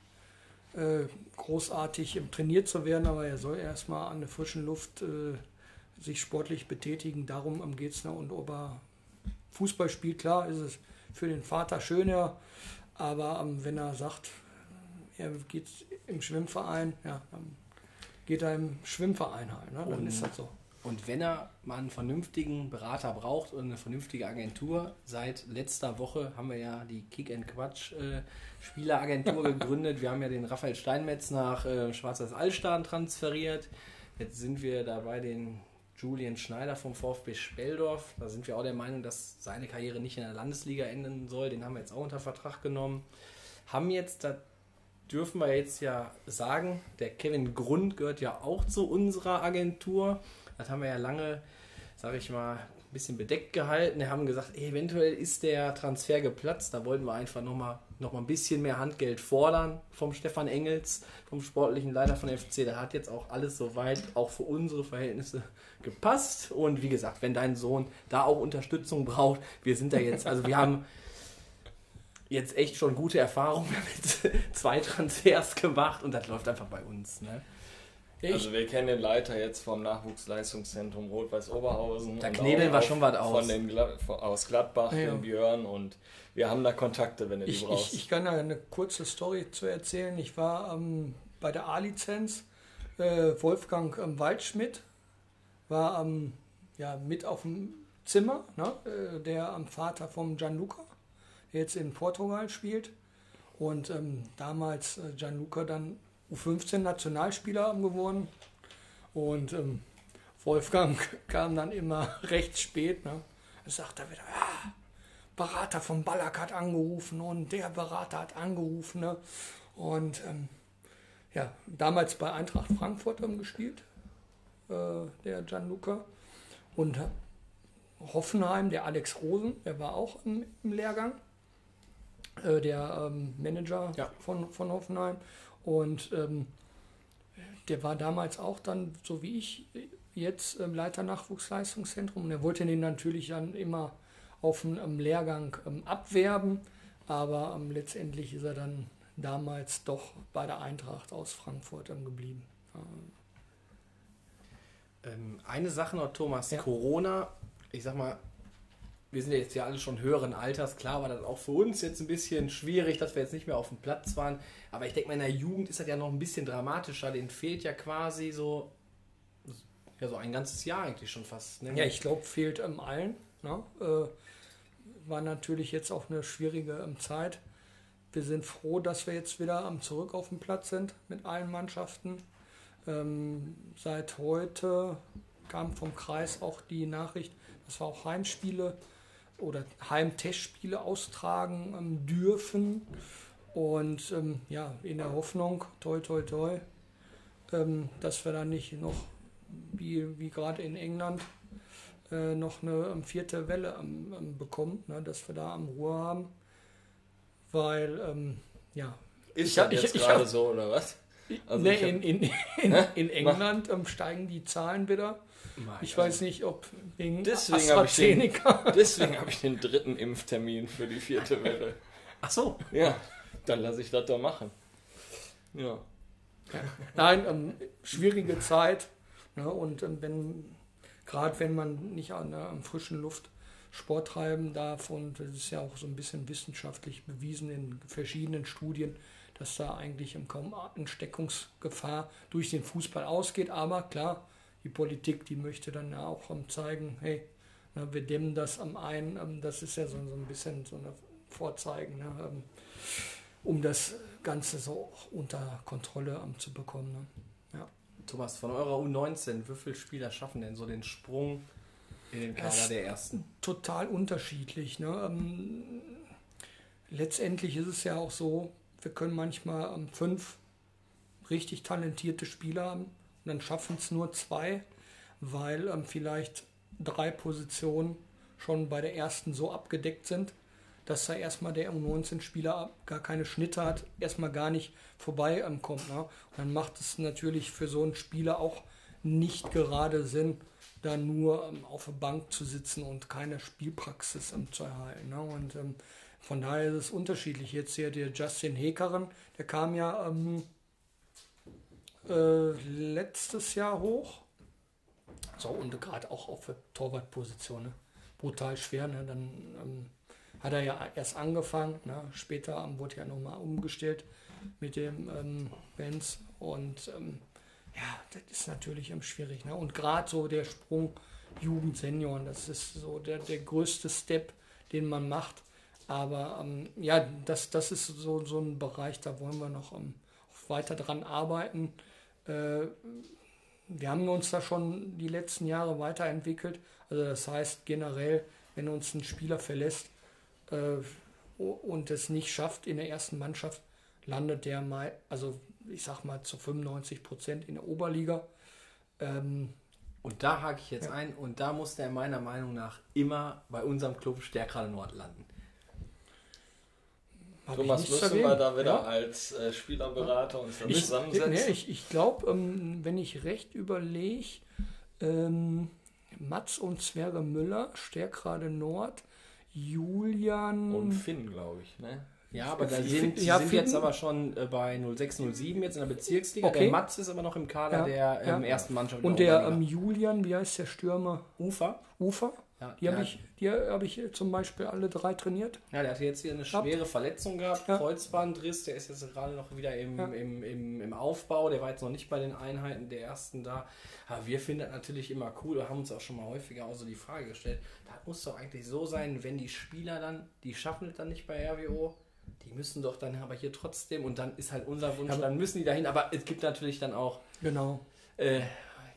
äh, großartig trainiert zu werden, aber er soll erstmal an der frischen Luft äh, sich sportlich betätigen. Darum ähm, geht es. Ne? Und ob er Fußball spielt, klar, ist es für den Vater schöner, aber ähm, wenn er sagt, er geht im Schwimmverein, ja, dann geht er im Schwimmverein halt. Ne? Dann Und- ist das so. Und wenn er mal einen vernünftigen Berater braucht und eine vernünftige Agentur, seit letzter Woche haben wir ja die Kick and Quatsch äh, Spieleragentur gegründet. Wir haben ja den Raphael Steinmetz nach äh, Schwarzes Allstein transferiert. Jetzt sind wir dabei den Julian Schneider vom VfB Speldorf. Da sind wir auch der Meinung, dass seine Karriere nicht in der Landesliga enden soll. Den haben wir jetzt auch unter Vertrag genommen. Haben jetzt, da dürfen wir jetzt ja sagen, der Kevin Grund gehört ja auch zu unserer Agentur. Das haben wir ja lange, sage ich mal, ein bisschen bedeckt gehalten. Wir haben gesagt, eventuell ist der Transfer geplatzt. Da wollten wir einfach nochmal noch mal ein bisschen mehr Handgeld fordern vom Stefan Engels, vom sportlichen Leiter von FC. Da hat jetzt auch alles soweit, auch für unsere Verhältnisse gepasst. Und wie gesagt, wenn dein Sohn da auch Unterstützung braucht, wir sind da jetzt, also wir haben jetzt echt schon gute Erfahrungen mit zwei Transfers gemacht und das läuft einfach bei uns. Ne? Also wir kennen den Leiter jetzt vom Nachwuchsleistungszentrum Rot-Weiß Oberhausen. Da knebeln wir schon was aus. Von den Gla von, aus Gladbach, Ja. den Björn und wir haben da Kontakte, wenn du die Ich, brauchst. ich, ich kann da eine kurze Story zu erzählen. Ich war ähm, bei der A-Lizenz, äh, Wolfgang ähm, Waldschmidt war ähm, ja, mit auf dem Zimmer, ne? äh, der am Vater vom Gianluca, der jetzt in Portugal spielt. Und ähm, damals äh, Gianluca dann U15 Nationalspieler geworden. Und ähm, Wolfgang kam dann immer recht spät. Ne? Er sagt er wieder, ja, Berater vom Ballack hat angerufen und der Berater hat angerufen. Ne? Und ähm, ja, damals bei Eintracht Frankfurt ähm, gespielt, äh, der Gianluca. Und äh, Hoffenheim, der Alex Rosen, der war auch im, im Lehrgang, äh, der ähm, Manager Ja. von, von Hoffenheim. Und ähm, der war damals auch dann, so wie ich, jetzt ähm, Leiter Nachwuchsleistungszentrum. Und er wollte den natürlich dann immer auf einen Lehrgang ähm, abwerben, aber ähm, letztendlich ist er dann damals doch bei der Eintracht aus Frankfurt geblieben. Ähm, eine Sache noch, Thomas, Ja. Corona, ich sag mal, wir sind ja jetzt ja alle schon höheren Alters, klar war das auch für uns jetzt ein bisschen schwierig, dass wir jetzt nicht mehr auf dem Platz waren, aber ich denke in der Jugend ist das ja noch ein bisschen dramatischer, denen fehlt ja quasi so, ja, so ein ganzes Jahr eigentlich schon fast. Ne? Ja, ich glaube, fehlt ähm, allen. Ne? Äh, war natürlich jetzt auch eine schwierige ähm, Zeit. Wir sind froh, dass wir jetzt wieder am zurück auf dem Platz sind mit allen Mannschaften. Ähm, seit heute kam vom Kreis auch die Nachricht, dass wir auch Heimspiele oder Heimtestspiele austragen ähm, dürfen. Und ähm, ja, in der Hoffnung, toi toi toi, ähm, dass wir dann nicht noch, wie, wie gerade in England, äh, noch eine ähm, vierte Welle ähm, bekommen, ne, dass wir da am Ruhe haben. Weil, ähm, ja, Ist Ich das ich- jetzt ich gerade hab- so oder was? Also ne, ich hab- in, in, in, in England ähm, steigen die Zahlen wieder. Ich weiß nicht, ob wegen Deswegen habe ich, den- AstraZeneca. deswegen hab ich den dritten Impftermin für die vierte Welle. Ach so. Ja, dann lasse ich das doch machen. Ja. Nein, ähm, schwierige Zeit. Ne? Und ähm, wenn, gerade wenn man nicht an der an frischen Luft Sport treiben darf, und das ist ja auch so ein bisschen wissenschaftlich bewiesen in verschiedenen Studien, dass da eigentlich kaum Ansteckungsgefahr durch den Fußball ausgeht. Aber klar, die Politik, die möchte dann ja auch zeigen, hey, wir dämmen das am einen, ähm, das ist ja so, so ein bisschen so eine Vorzeigen, ne, ähm, um das Ganze so unter Kontrolle ähm, zu bekommen. Ne. Thomas, von eurer U19, wie viele Spieler schaffen denn so den Sprung in den Kader der ersten? total unterschiedlich. Ne? Letztendlich ist es ja auch so, wir können manchmal fünf richtig talentierte Spieler haben dann schaffen es nur zwei, weil ähm, vielleicht drei Positionen schon bei der ersten so abgedeckt sind, dass da erstmal der U19-Spieler gar keine Schnitte hat, erstmal gar nicht vorbei ähm, kommt. Ne? Und dann macht es natürlich für so einen Spieler auch nicht gerade Sinn, da nur ähm, auf der Bank zu sitzen und keine Spielpraxis ähm, zu erhalten. Ne? Und ähm, von daher ist es unterschiedlich. Jetzt hier der Justin Hekeren, der kam ja ähm, äh, letztes Jahr hoch. So, und gerade auch auf der Torwartposition. Ne? Brutal schwer. Ne? Dann ähm, hat er ja erst angefangen. Ne? Später wurde ja nochmal umgestellt mit dem ähm, Benz. Und ähm, ja, das ist natürlich schwierig. Ne? Und gerade so der Sprung Jugend, Senioren, das ist so der, der größte Step, den man macht. Aber ähm, ja, das, das ist so, so ein Bereich, da wollen wir noch ähm, weiter dran arbeiten. Äh, wir haben uns da schon die letzten Jahre weiterentwickelt. Also das heißt generell, wenn uns ein Spieler verlässt äh, und es nicht schafft in der ersten Mannschaft, landet der mal, also ich sag mal zu 95 Prozent in der Oberliga. Ähm, Und da hake ich jetzt Ja. ein und da muss der meiner Meinung nach immer bei unserem Club Stärkrade Nord landen. Hab Thomas, wir dagegen. da wieder Ja. als äh, Spielerberater uns dann Ich, zusammensetzen? nee, ich, ich glaube, ähm, wenn ich recht überlege, ähm, Mats und Zwerge Müller, Stärkrade Nord, Julian. Und Finn, glaube ich, ne? Ja, aber da sind, ja, sind jetzt aber schon äh, bei 0607 jetzt in der Bezirksliga. Okay. Der Matz ist aber noch im Kader Ja, der ähm, ja. ersten Mannschaft. und der der ähm. Julian, wie heißt der Stürmer? Ufer. Ufer? Ja, Die habe ja. ich, die hab ich zum Beispiel alle drei trainiert. Ja, der hatte jetzt hier eine schwere Verletzung gehabt, Ja. Kreuzbandriss, der ist jetzt gerade noch wieder im, Ja. im, im, im Aufbau, der war jetzt noch nicht bei den Einheiten der ersten da. Aber wir finden das natürlich immer cool und haben uns auch schon mal häufiger auch so die Frage gestellt, das muss doch eigentlich so sein, wenn die Spieler dann, die schaffen es dann nicht bei RWO, die müssen doch dann aber hier trotzdem und dann ist halt unser Wunsch, Aber- dann müssen die dahin, aber es gibt natürlich dann auch Genau. äh,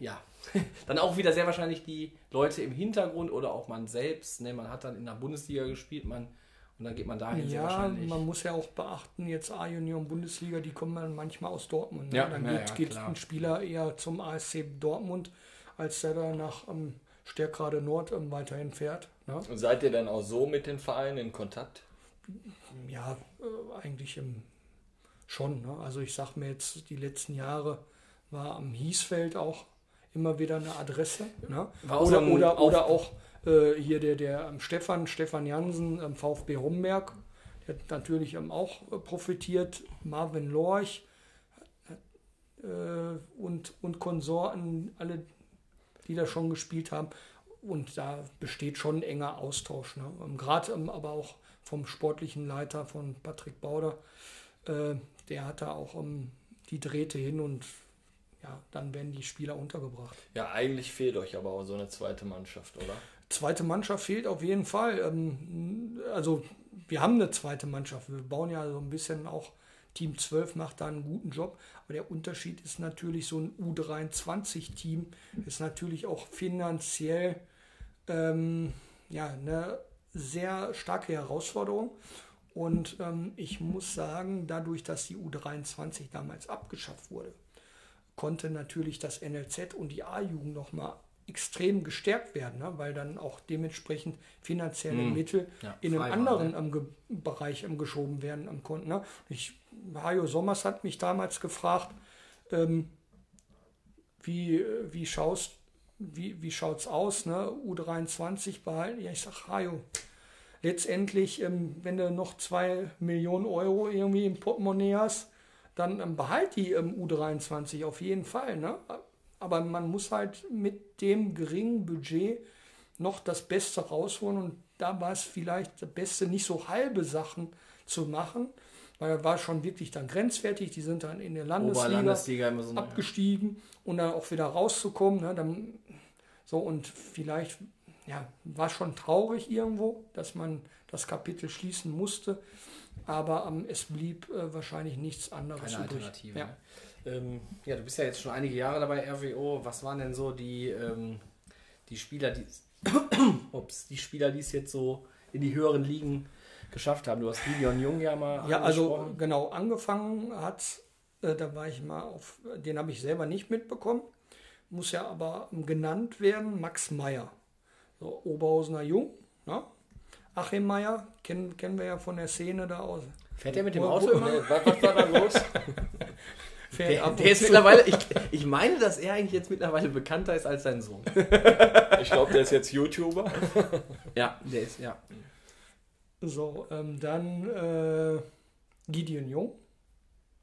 ja, dann auch wieder sehr wahrscheinlich die Leute im Hintergrund oder auch man selbst. Ne? Man hat dann in der Bundesliga gespielt, man und dann geht man dahin sehr Ja, wahrscheinlich. man muss ja auch beachten, jetzt A-Junioren Bundesliga, die kommen dann manchmal aus Dortmund. Ne? Ja, dann ja, geht, ja, geht ein Spieler eher zum ASC Dortmund, als der da nach ähm, Stärkrade Nord ähm, weiterhin fährt. Ne? Und seid ihr dann auch so mit den Vereinen in Kontakt? Ja, äh, eigentlich im, schon. Ne? Also ich sag mir jetzt, die letzten Jahre war am Hiesfeld auch immer wieder eine Adresse. Ne? War auch so Oder, oder, oder auch äh, hier der, der ähm, Stefan, Stefan Jansen, ähm, VfB Homberg, der hat natürlich ähm, auch äh, profitiert. Marvin Lorch äh, und, und Konsorten, alle, die da schon gespielt haben. Und da besteht schon ein enger Austausch. Ne? Ähm, Gerade ähm, aber auch vom sportlichen Leiter von Patrick Bauder. Äh, der hat da auch die Drähte hin und ja, dann werden die Spieler untergebracht. Ja, eigentlich fehlt euch aber auch so eine zweite Mannschaft, oder? Zweite Mannschaft fehlt auf jeden Fall. Ähm, also wir haben eine zweite Mannschaft. Wir bauen ja so ein bisschen auch, Team 12 macht da einen guten Job. Aber der Unterschied ist natürlich, so ein U23-Team ist natürlich auch finanziell ähm, ja, eine sehr starke Herausforderung. Und ähm, ich muss sagen, dadurch, dass die U23 damals abgeschafft wurde, konnte natürlich das NLZ und die A-Jugend nochmal extrem gestärkt werden, ne? weil dann auch dementsprechend finanzielle Hm. Mittel Ja, in einem anderen ähm, Ge Bereich geschoben werden am konnten. Ne? Ich, Hajo Sommers hat mich damals gefragt, ähm, wie, wie schaust wie, wie schaut's aus, ne? U23 behalten. Ja, ich sag, Hajo, letztendlich, ähm, wenn du noch zwei Millionen Euro irgendwie im Portemonnaie hast, dann ähm, behalt die ähm, U23 auf jeden Fall. Ne? Aber man muss halt mit dem geringen Budget noch das Beste rausholen und da war es vielleicht das Beste, nicht so halbe Sachen zu machen, weil er war schon wirklich dann grenzwertig. Die sind dann in der Landesliga, so abgestiegen ja. und dann auch wieder rauszukommen. Ne? Dann, so und vielleicht ja, war schon traurig irgendwo, dass man das Kapitel schließen musste, aber ähm, es blieb äh, wahrscheinlich nichts anderes Keine übrig. Alternative. Ja. Ne? Ähm, ja, du bist ja jetzt schon einige Jahre dabei, RWO. Was waren denn so die, ähm, die Spieler, die, ups, die Spieler, die es jetzt so in die höheren Ligen geschafft haben? Du hast Gideon Jung ja mal Ja, also genau, angefangen hat, äh, da war ich mal auf, den habe ich selber nicht mitbekommen, muss ja aber genannt werden, Max Meyer. So, Oberhausener Jung, ne? Achim Meyer, kennen, kennen wir ja von der Szene da aus. Fährt er mit dem Auto immer? Was, was war da los? Der, der, ist mittlerweile, ich, ich meine, dass er eigentlich jetzt mittlerweile bekannter ist als sein Sohn. Ich glaube, der ist jetzt YouTuber. Ja, der ist, ja. So, ähm, dann äh, Gideon Jung,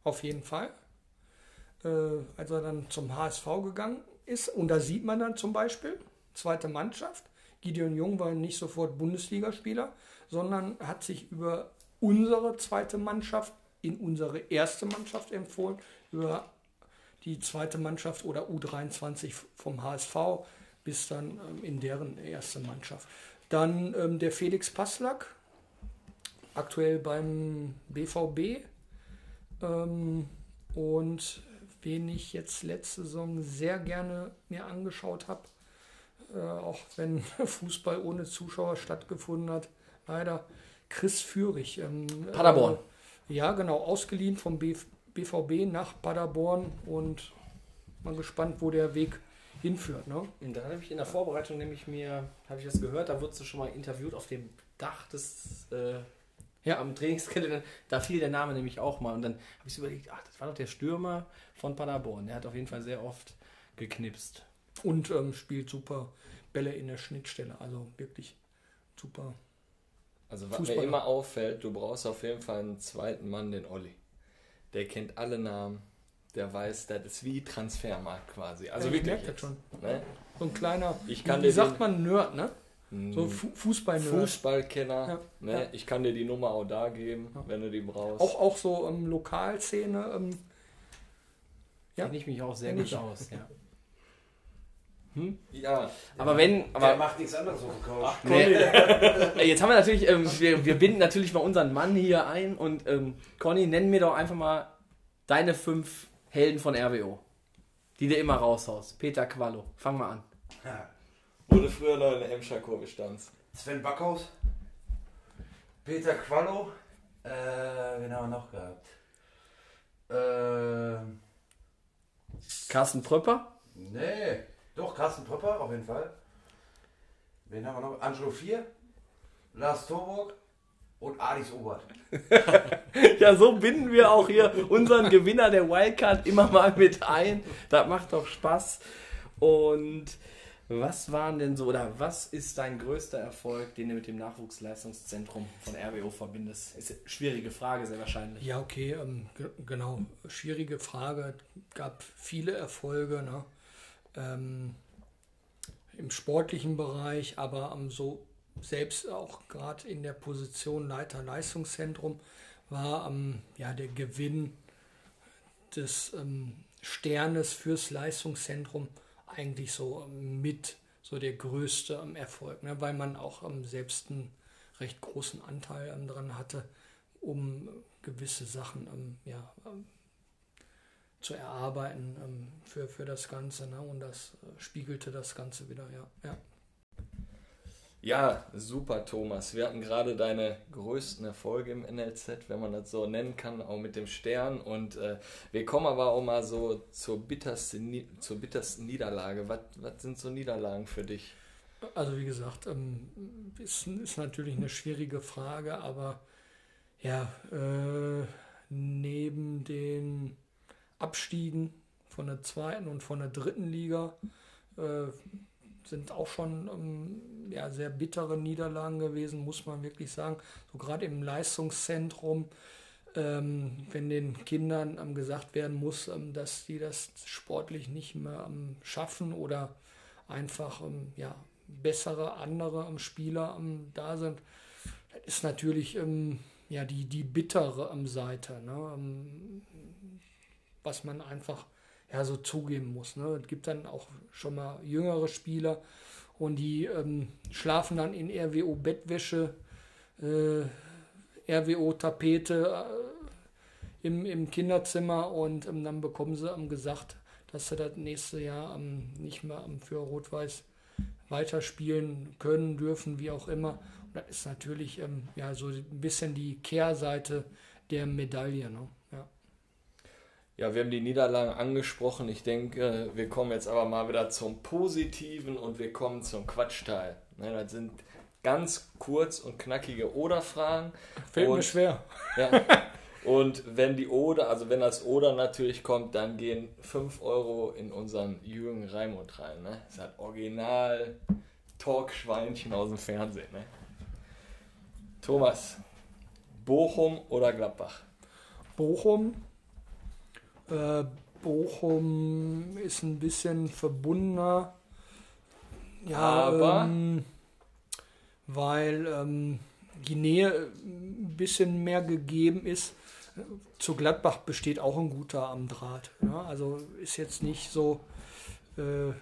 auf jeden Fall. Äh, als er dann zum HSV gegangen ist, und da sieht man dann zum Beispiel, zweite Mannschaft, Gideon Jung war nicht sofort Bundesligaspieler, sondern hat sich über unsere zweite Mannschaft in unsere erste Mannschaft empfohlen, über die zweite Mannschaft oder U23 vom HSV bis dann ähm, in deren erste Mannschaft. Dann ähm, der Felix Passlack, aktuell beim BVB. Ähm, und wen ich jetzt letzte Saison sehr gerne mir angeschaut habe, äh, auch wenn Fußball ohne Zuschauer stattgefunden hat, leider Chris Führig. Ähm, Paderborn. Äh, ja, genau, ausgeliehen vom BVB nach Paderborn und mal gespannt, wo der Weg hinführt. Ne? Und da habe ich in der Vorbereitung nämlich mir, habe ich das gehört, da wurdest du schon mal interviewt auf dem Dach des äh, ja. am Trainingsgelände, da fiel der Name nämlich auch mal und dann habe ich überlegt, ach, das war doch der Stürmer von Paderborn. Der hat auf jeden Fall sehr oft geknipst. Und ähm, spielt super Bälle in der Schnittstelle, also wirklich super. Also was Fußballer. mir immer auffällt, du brauchst auf jeden Fall einen zweiten Mann, den Olli. Der kennt alle Namen, der weiß, das ist wie Transfermarkt quasi. Also ja, wirklich. das schon. Ne? So ein kleiner, ich kann wie sagt man, Nerd, ne? So Fußball Fußballkenner. Ja. Ne? Ja. Ich kann dir die Nummer auch da geben, ja. wenn du die brauchst. Auch, auch so ähm, Lokalszene. Ähm, ja. Kenne ich mich auch sehr gut aus. Ja. Hm? Ja. Aber wenn. Aber, Der macht nichts anderes auf dem Couch. Nee. Jetzt haben wir natürlich, ähm, wir, wir binden natürlich mal unseren Mann hier ein und ähm, Conny, nenn mir doch einfach mal deine fünf Helden von RWO, die du immer raushaust. Peter Quallo, fang mal an. Ja. Du früher noch in der Emscher Kurve standst. Sven Backhaus. Peter Quallo. Äh, wen haben wir noch gehabt? Äh, Carsten Pröpper? Nee, doch, Carsten Pröpper auf jeden Fall. Wen haben wir noch? Angelo 4, Lars Torburg und Adis Obert. ja, so binden wir auch hier unseren Gewinner der Wildcard immer mal mit ein. Das macht doch Spaß. Und was waren denn so, oder was ist dein größter Erfolg, den du mit dem Nachwuchsleistungszentrum von RWO verbindest? Ist eine schwierige Frage, sehr wahrscheinlich. Ja, okay, ähm, genau. Schwierige Frage. Gab viele Erfolge ne? Ähm, im sportlichen Bereich, aber ähm, so selbst auch gerade in der Position Leiter Leistungszentrum war ähm, ja der Gewinn des ähm, Sternes fürs Leistungszentrum eigentlich so mit so der größte ähm, Erfolg, ne? weil man auch ähm, selbst einen recht großen Anteil ähm, dran hatte, um gewisse Sachen ähm, ja, ähm, zu erarbeiten ähm, für, für das Ganze. Ne? Und das äh, spiegelte das Ganze wieder, ja. ja. Ja, super, Thomas. Wir hatten gerade deine größten Erfolge im NLZ, wenn man das so nennen kann, auch mit dem Stern. Und äh, wir kommen aber auch mal so zur bittersten, zur bittersten Niederlage. Was, was sind so Niederlagen für dich? Also wie gesagt, ähm, ist, ist natürlich eine schwierige Frage, aber ja, äh, neben den Abstiegen von der zweiten und von der dritten Liga. Äh, sind auch schon ähm, ja, sehr bittere Niederlagen gewesen, muss man wirklich sagen. So gerade im Leistungszentrum, ähm, wenn den Kindern ähm, gesagt werden muss, ähm, dass die das sportlich nicht mehr ähm, schaffen oder einfach ähm, ja, bessere andere Spieler da sind, ist natürlich ja, die, die bittere Seite, ne? Was man einfach ja, so zugeben muss. Ne? Es gibt dann auch schon mal jüngere Spieler und die ähm, schlafen dann in RWO-Bettwäsche, äh, RWO-Tapete äh, im, im Kinderzimmer und ähm, dann bekommen sie ähm, gesagt, dass sie das nächste Jahr ähm, nicht mehr für Rot-Weiß weiterspielen können, dürfen, wie auch immer. Und das ist natürlich ähm, ja, so ein bisschen die Kehrseite der Medaille. Ne? Ja, wir haben die Niederlagen angesprochen. Ich denke, wir kommen jetzt aber mal wieder zum Positiven und wir kommen zum Quatschteil. Ne, das sind ganz kurz und knackige Oder-Fragen. Fällt und, mir schwer. Ja. Und wenn die Oder, also wenn das Oder natürlich kommt, dann gehen 5 Euro in unseren Jürgen Raimund rein. Ne? Das ist halt original Talkschweinchen aus dem Fernsehen. Ne? Thomas, Bochum oder Gladbach? Bochum äh, Bochum ist ein bisschen verbundener. Ja, aber ähm, weil ähm, die Nähe ein bisschen mehr gegeben ist. Zu Gladbach besteht auch ein guter am Draht. Ja, also ist jetzt nicht so, äh,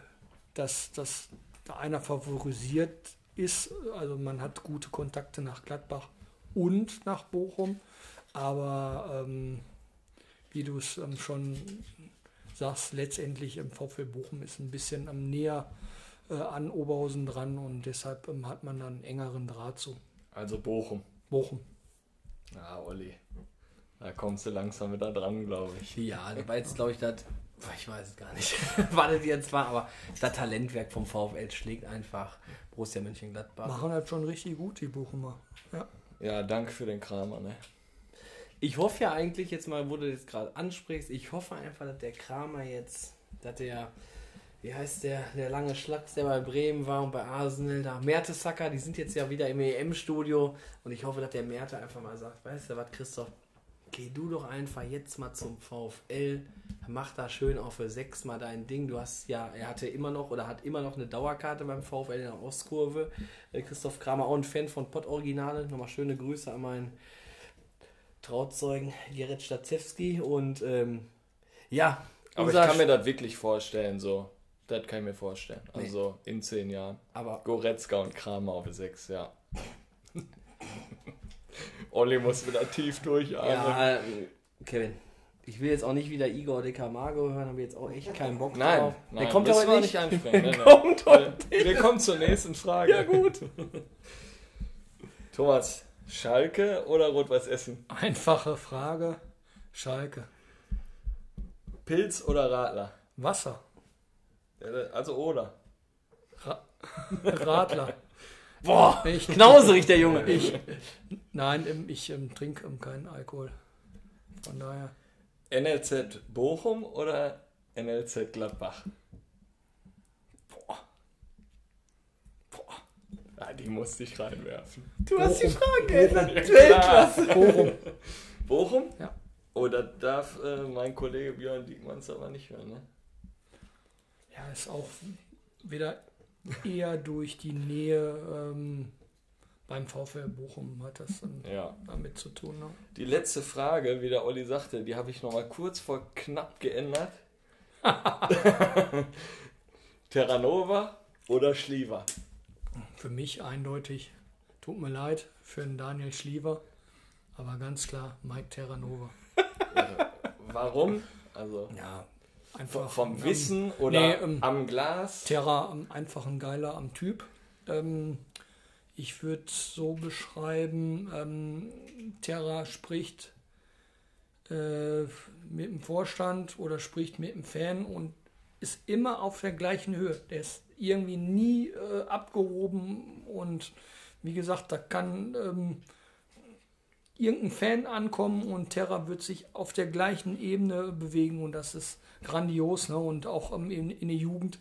dass, dass da einer favorisiert ist. Also man hat gute Kontakte nach Gladbach und nach Bochum. Aber ähm, wie du es ähm, schon sagst, letztendlich im VfL Bochum ist ein bisschen am näher äh, an Oberhausen dran und deshalb ähm, hat man dann einen engeren Draht zu. Also Bochum. Bochum. Ah, Olli. Da kommst du langsam wieder dran, glaube ich. Ja, war jetzt, glaube ich, das. Ich weiß es gar nicht, was das jetzt war, aber das Talentwerk vom VfL schlägt einfach Borussia Mönchengladbach. Machen das schon richtig gut, die Bochumer. Ja, ja danke für den Kramer, ne? Ich hoffe ja eigentlich jetzt mal, wo du das gerade ansprichst, ich hoffe einfach, dass der Kramer jetzt, dass der, wie heißt der, der lange Schlacks, der bei Bremen war und bei Arsenal, da, Mertesacker, die sind jetzt ja wieder im EM-Studio und ich hoffe, dass der Merte einfach mal sagt, weißt du was, Christoph, geh du doch einfach jetzt mal zum VfL, mach da schön auch für sechs mal dein Ding. Du hast ja, er hatte immer noch oder hat immer noch eine Dauerkarte beim VfL in der Ostkurve. Äh, Christoph Kramer, auch ein Fan von Pott Originale. Nochmal schöne Grüße an meinen Trauzeugen Gerrit Stazewski und ähm, ja. Aber ich kann mir das wirklich vorstellen, so. Das kann ich mir vorstellen. Also nee. in zehn Jahren. Aber Goretzka und Kramer auf sechs, ja. Olli muss wieder tief durchatmen. Ja, Kevin. Ich will jetzt auch nicht wieder Igor de Camargo hören, habe jetzt auch echt keinen Bock nein, drauf. Nein, der kommt aber nicht. nicht kommt wir, wir kommen zur nächsten Frage. Ja, gut. Thomas, Schalke oder Rot-Weiß Essen? Einfache Frage. Schalke. Pilz oder Radler? Wasser. Also oder. Ra Radler. Boah, ich, knauserig der Junge. Ich, nein, ich ähm, trinke ähm, keinen Alkohol. Von daher. NLZ Bochum oder NLZ Gladbach? Ah, die musste ich reinwerfen. Du hast die Frage geändert. Weltklasse. Bochum. Bochum? Ja. Oh, da darf äh, mein Kollege Björn Diekmanns aber nicht hören, ne? Ja, ist auch wieder eher durch die Nähe ähm, beim VfL Bochum hat das dann ja. damit zu tun. Ne? Die letzte Frage, wie der Olli sagte, die habe ich nochmal kurz vor knapp geändert. Terranova oder Schliever? Für mich eindeutig, tut mir leid, für den Daniel Schliever, aber ganz klar Mike Terranova. Warum? Also ja, einfach vom Wissen oder nee, ähm, am Glas? Terra ähm, einfach ein geiler am Typ. Ähm, ich würde so beschreiben, ähm, Terra spricht äh, mit dem Vorstand oder spricht mit dem Fan und ist immer auf der gleichen Höhe. Der ist irgendwie nie äh, abgehoben und wie gesagt, da kann ähm, irgendein Fan ankommen und Terra wird sich auf der gleichen Ebene bewegen und das ist grandios. Ne? Und auch ähm, in, in der Jugend,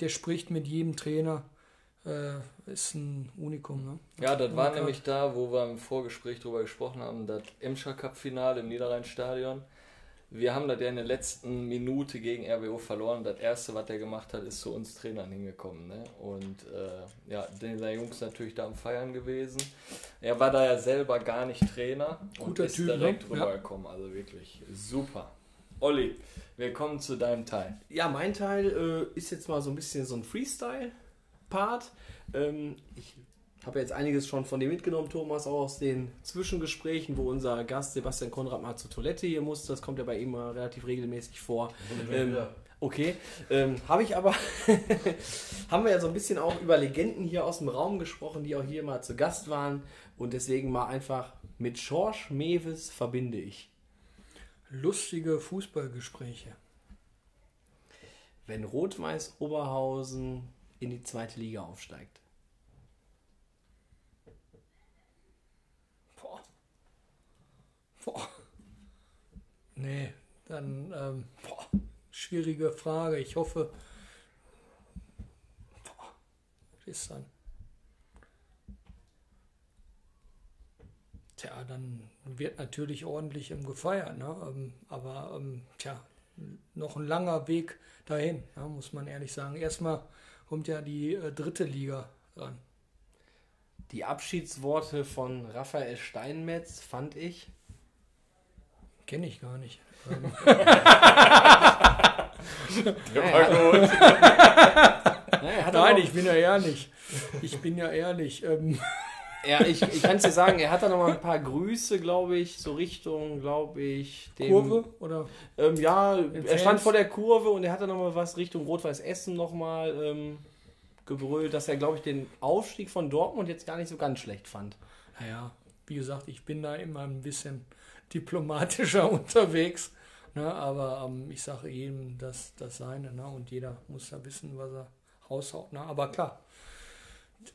der spricht mit jedem Trainer, äh, ist ein Unikum. Ne? Ja, das war Unikat. nämlich da, wo wir im Vorgespräch drüber gesprochen haben, das Emscher Cup Finale im Niederrheinstadion. Wir haben das ja in der letzten Minute gegen RWO verloren. Das erste, was er gemacht hat, ist zu uns Trainern hingekommen. Ne? Und äh, ja, den der Jungs natürlich da am Feiern gewesen. Er war da ja selber gar nicht Trainer und Guter ist Typ, direkt ne? Ja. rübergekommen. Also wirklich super. Olli, wir kommen zu deinem Teil. Ja, mein Teil äh, ist jetzt mal so ein bisschen so ein Freestyle-Part. Ähm, ich habe jetzt einiges schon von dir mitgenommen, Thomas, auch aus den Zwischengesprächen, wo unser Gast Sebastian Konrad mal zur Toilette hier musste. Das kommt ja bei ihm mal relativ regelmäßig vor. Ähm, okay, ähm, habe ich aber, haben wir ja so ein bisschen auch über Legenden hier aus dem Raum gesprochen, die auch hier mal zu Gast waren. Und deswegen mal einfach mit Schorsch Mewes verbinde ich. Lustige Fußballgespräche. Wenn Rot-Weiß Oberhausen in die zweite Liga aufsteigt. Boah. Boah. Nee, dann ähm, boah, schwierige Frage. Ich hoffe. Boah, ist dann? Tja, dann wird natürlich ordentlich ähm, gefeiert, ne? Ähm, aber ähm, tja, noch ein langer Weg dahin, ja, muss man ehrlich sagen. Erstmal kommt ja die äh, dritte Liga dran. Die Abschiedsworte von Raphael Steinmetz fand ich. Kenne ich gar nicht. Ähm, er hat Nein, aber- ich bin ja ehrlich. Ich bin ja ehrlich. Ähm, Ja, ich, ich kann es dir sagen, er hat da noch mal ein paar Grüße, glaube ich, so Richtung, glaube ich, dem, Kurve oder? Ähm, ja, er Fans? stand vor der Kurve und er hat da noch mal was Richtung Rot-Weiß Essen noch mal ähm, gebrüllt, dass er, glaube ich, den Aufstieg von Dortmund jetzt gar nicht so ganz schlecht fand. Naja, wie gesagt, ich bin da immer ein bisschen diplomatischer unterwegs. Ne, aber ähm, ich sage jedem das, das Seine. Ne, und jeder muss ja wissen, was er raushaut. Ne? Aber klar,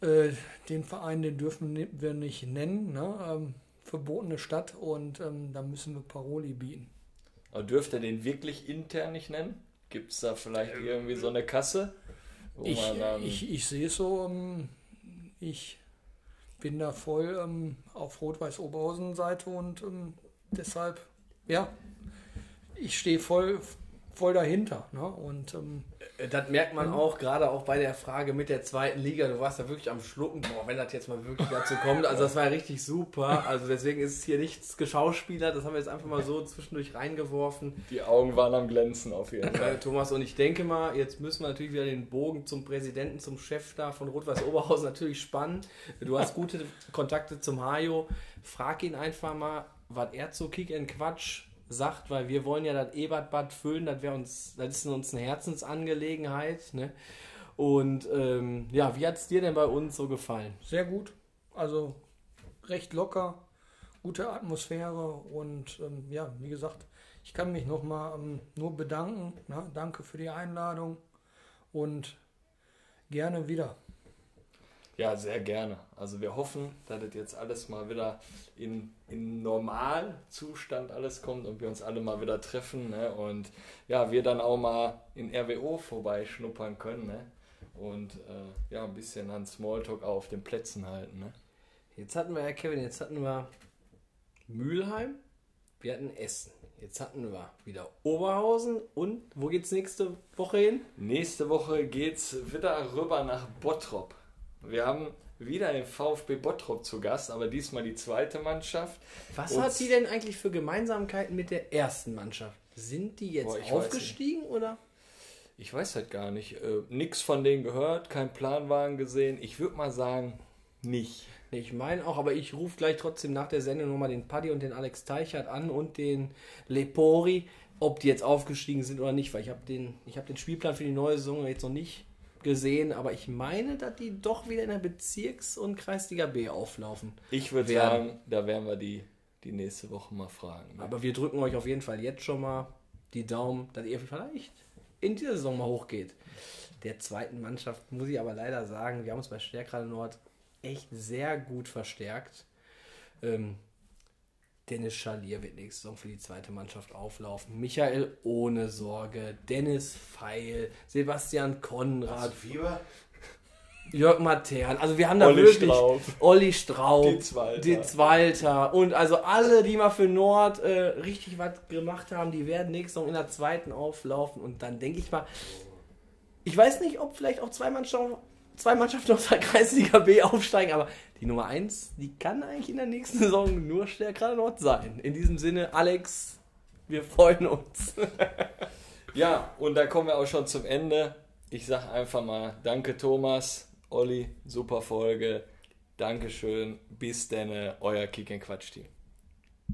äh, den Verein, den dürfen wir nicht nennen. Ne? Ähm, verbotene Stadt und ähm, da müssen wir Paroli bieten. Aber dürft ihr den wirklich intern nicht nennen? Gibt es da vielleicht irgendwie so eine Kasse? Ich, ich, ich sehe es so, ähm, ich bin da voll ähm, auf Rot-Weiß-Oberhausen-Seite und ähm, deshalb, ja, ich stehe voll, voll dahinter. Ne? Und ähm, Äh, Das merkt man auch, gerade auch bei der Frage mit der zweiten Liga. Du warst ja wirklich am Schlucken, boah, wenn das jetzt mal wirklich dazu kommt. Also das war ja richtig super. Also deswegen ist es hier nichts geschauspielert. Das haben wir jetzt einfach mal so zwischendurch reingeworfen. die Augen waren am Glänzen auf jeden Fall. Äh, Thomas, und ich denke mal, jetzt müssen wir natürlich wieder den Bogen zum Präsidenten, zum Chef da von Rot-Weiß Oberhausen natürlich spannen. Du hast gute Kontakte zum Hajo. Frag ihn einfach mal, was er zu Kick and Quatsch sagt, weil wir wollen ja das Ebertbad füllen, das wäre uns, das ist uns eine Herzensangelegenheit. Ne? Und ähm, ja, wie hat es dir denn bei uns so gefallen? sehr gut. Also recht locker, gute Atmosphäre und ähm, ja, wie gesagt, ich kann mich nochmal ähm, nur bedanken. Ne? Danke für die Einladung und gerne wieder. Ja, sehr gerne. Also wir hoffen, dass das jetzt alles mal wieder in, in Normalzustand alles kommt und wir uns alle mal wieder treffen. Ne? Und ja, wir dann auch mal in RWO vorbeischnuppern können. Ne? Und äh, ja, ein bisschen an Smalltalk auch auf den Plätzen halten. Ne? Jetzt hatten wir ja, Kevin, jetzt hatten wir Mülheim, wir hatten Essen. Jetzt hatten wir wieder Oberhausen und wo geht's nächste Woche hin? Nächste Woche geht's wieder rüber nach Bottrop. Wir haben wieder den VfB Bottrop zu Gast, aber diesmal die zweite Mannschaft. Was Und- hat die denn eigentlich für Gemeinsamkeiten mit der ersten Mannschaft? Sind die jetzt Boah, aufgestiegen oder? Ich weiß halt gar nicht. Äh, nix von denen gehört, kein Planwagen gesehen. Ich würde mal sagen, nicht. Ich meine auch, aber ich rufe gleich trotzdem nach der Sendung nochmal den Paddy und den Alex Teichert an und den Lepori, ob die jetzt aufgestiegen sind oder nicht, weil ich habe den, ich hab den Spielplan für die neue Saison jetzt noch nicht gesehen, aber ich meine, dass die doch wieder in der Bezirks- und Kreisliga B auflaufen. Ich würde sagen, da werden wir die, die nächste Woche mal fragen. ne? Aber wir drücken euch auf jeden Fall jetzt schon mal die Daumen, dass ihr vielleicht in dieser Saison mal hochgeht. Der zweiten Mannschaft muss ich aber leider sagen, wir haben uns bei Stärkrade Nord echt sehr gut verstärkt. Ähm, Dennis Schalier wird nächste Saison für die zweite Mannschaft auflaufen. Michael ohne Sorge, Dennis Feil, Sebastian Konrad, Hast du Fieber? Jörg Matern. Also wir haben da Olli wirklich Straub. Olli Straub, Ditz Walter. Ditz Walter und also alle, die mal für Nord äh, richtig was gemacht haben, die werden nächste Saison in der zweiten auflaufen und dann denke ich mal, ich weiß nicht, ob vielleicht auch zwei Mannschaften, zwei Mannschaften aus der Kreisliga B aufsteigen, aber die Nummer 1, die kann eigentlich in der nächsten Saison nur stärker Nord sein. In diesem Sinne, Alex, wir freuen uns. Ja, und da kommen wir auch schon zum Ende. Ich sage einfach mal Danke Thomas, Olli, super Folge. Dankeschön. Bis dann, euer Kick Quatsch Team.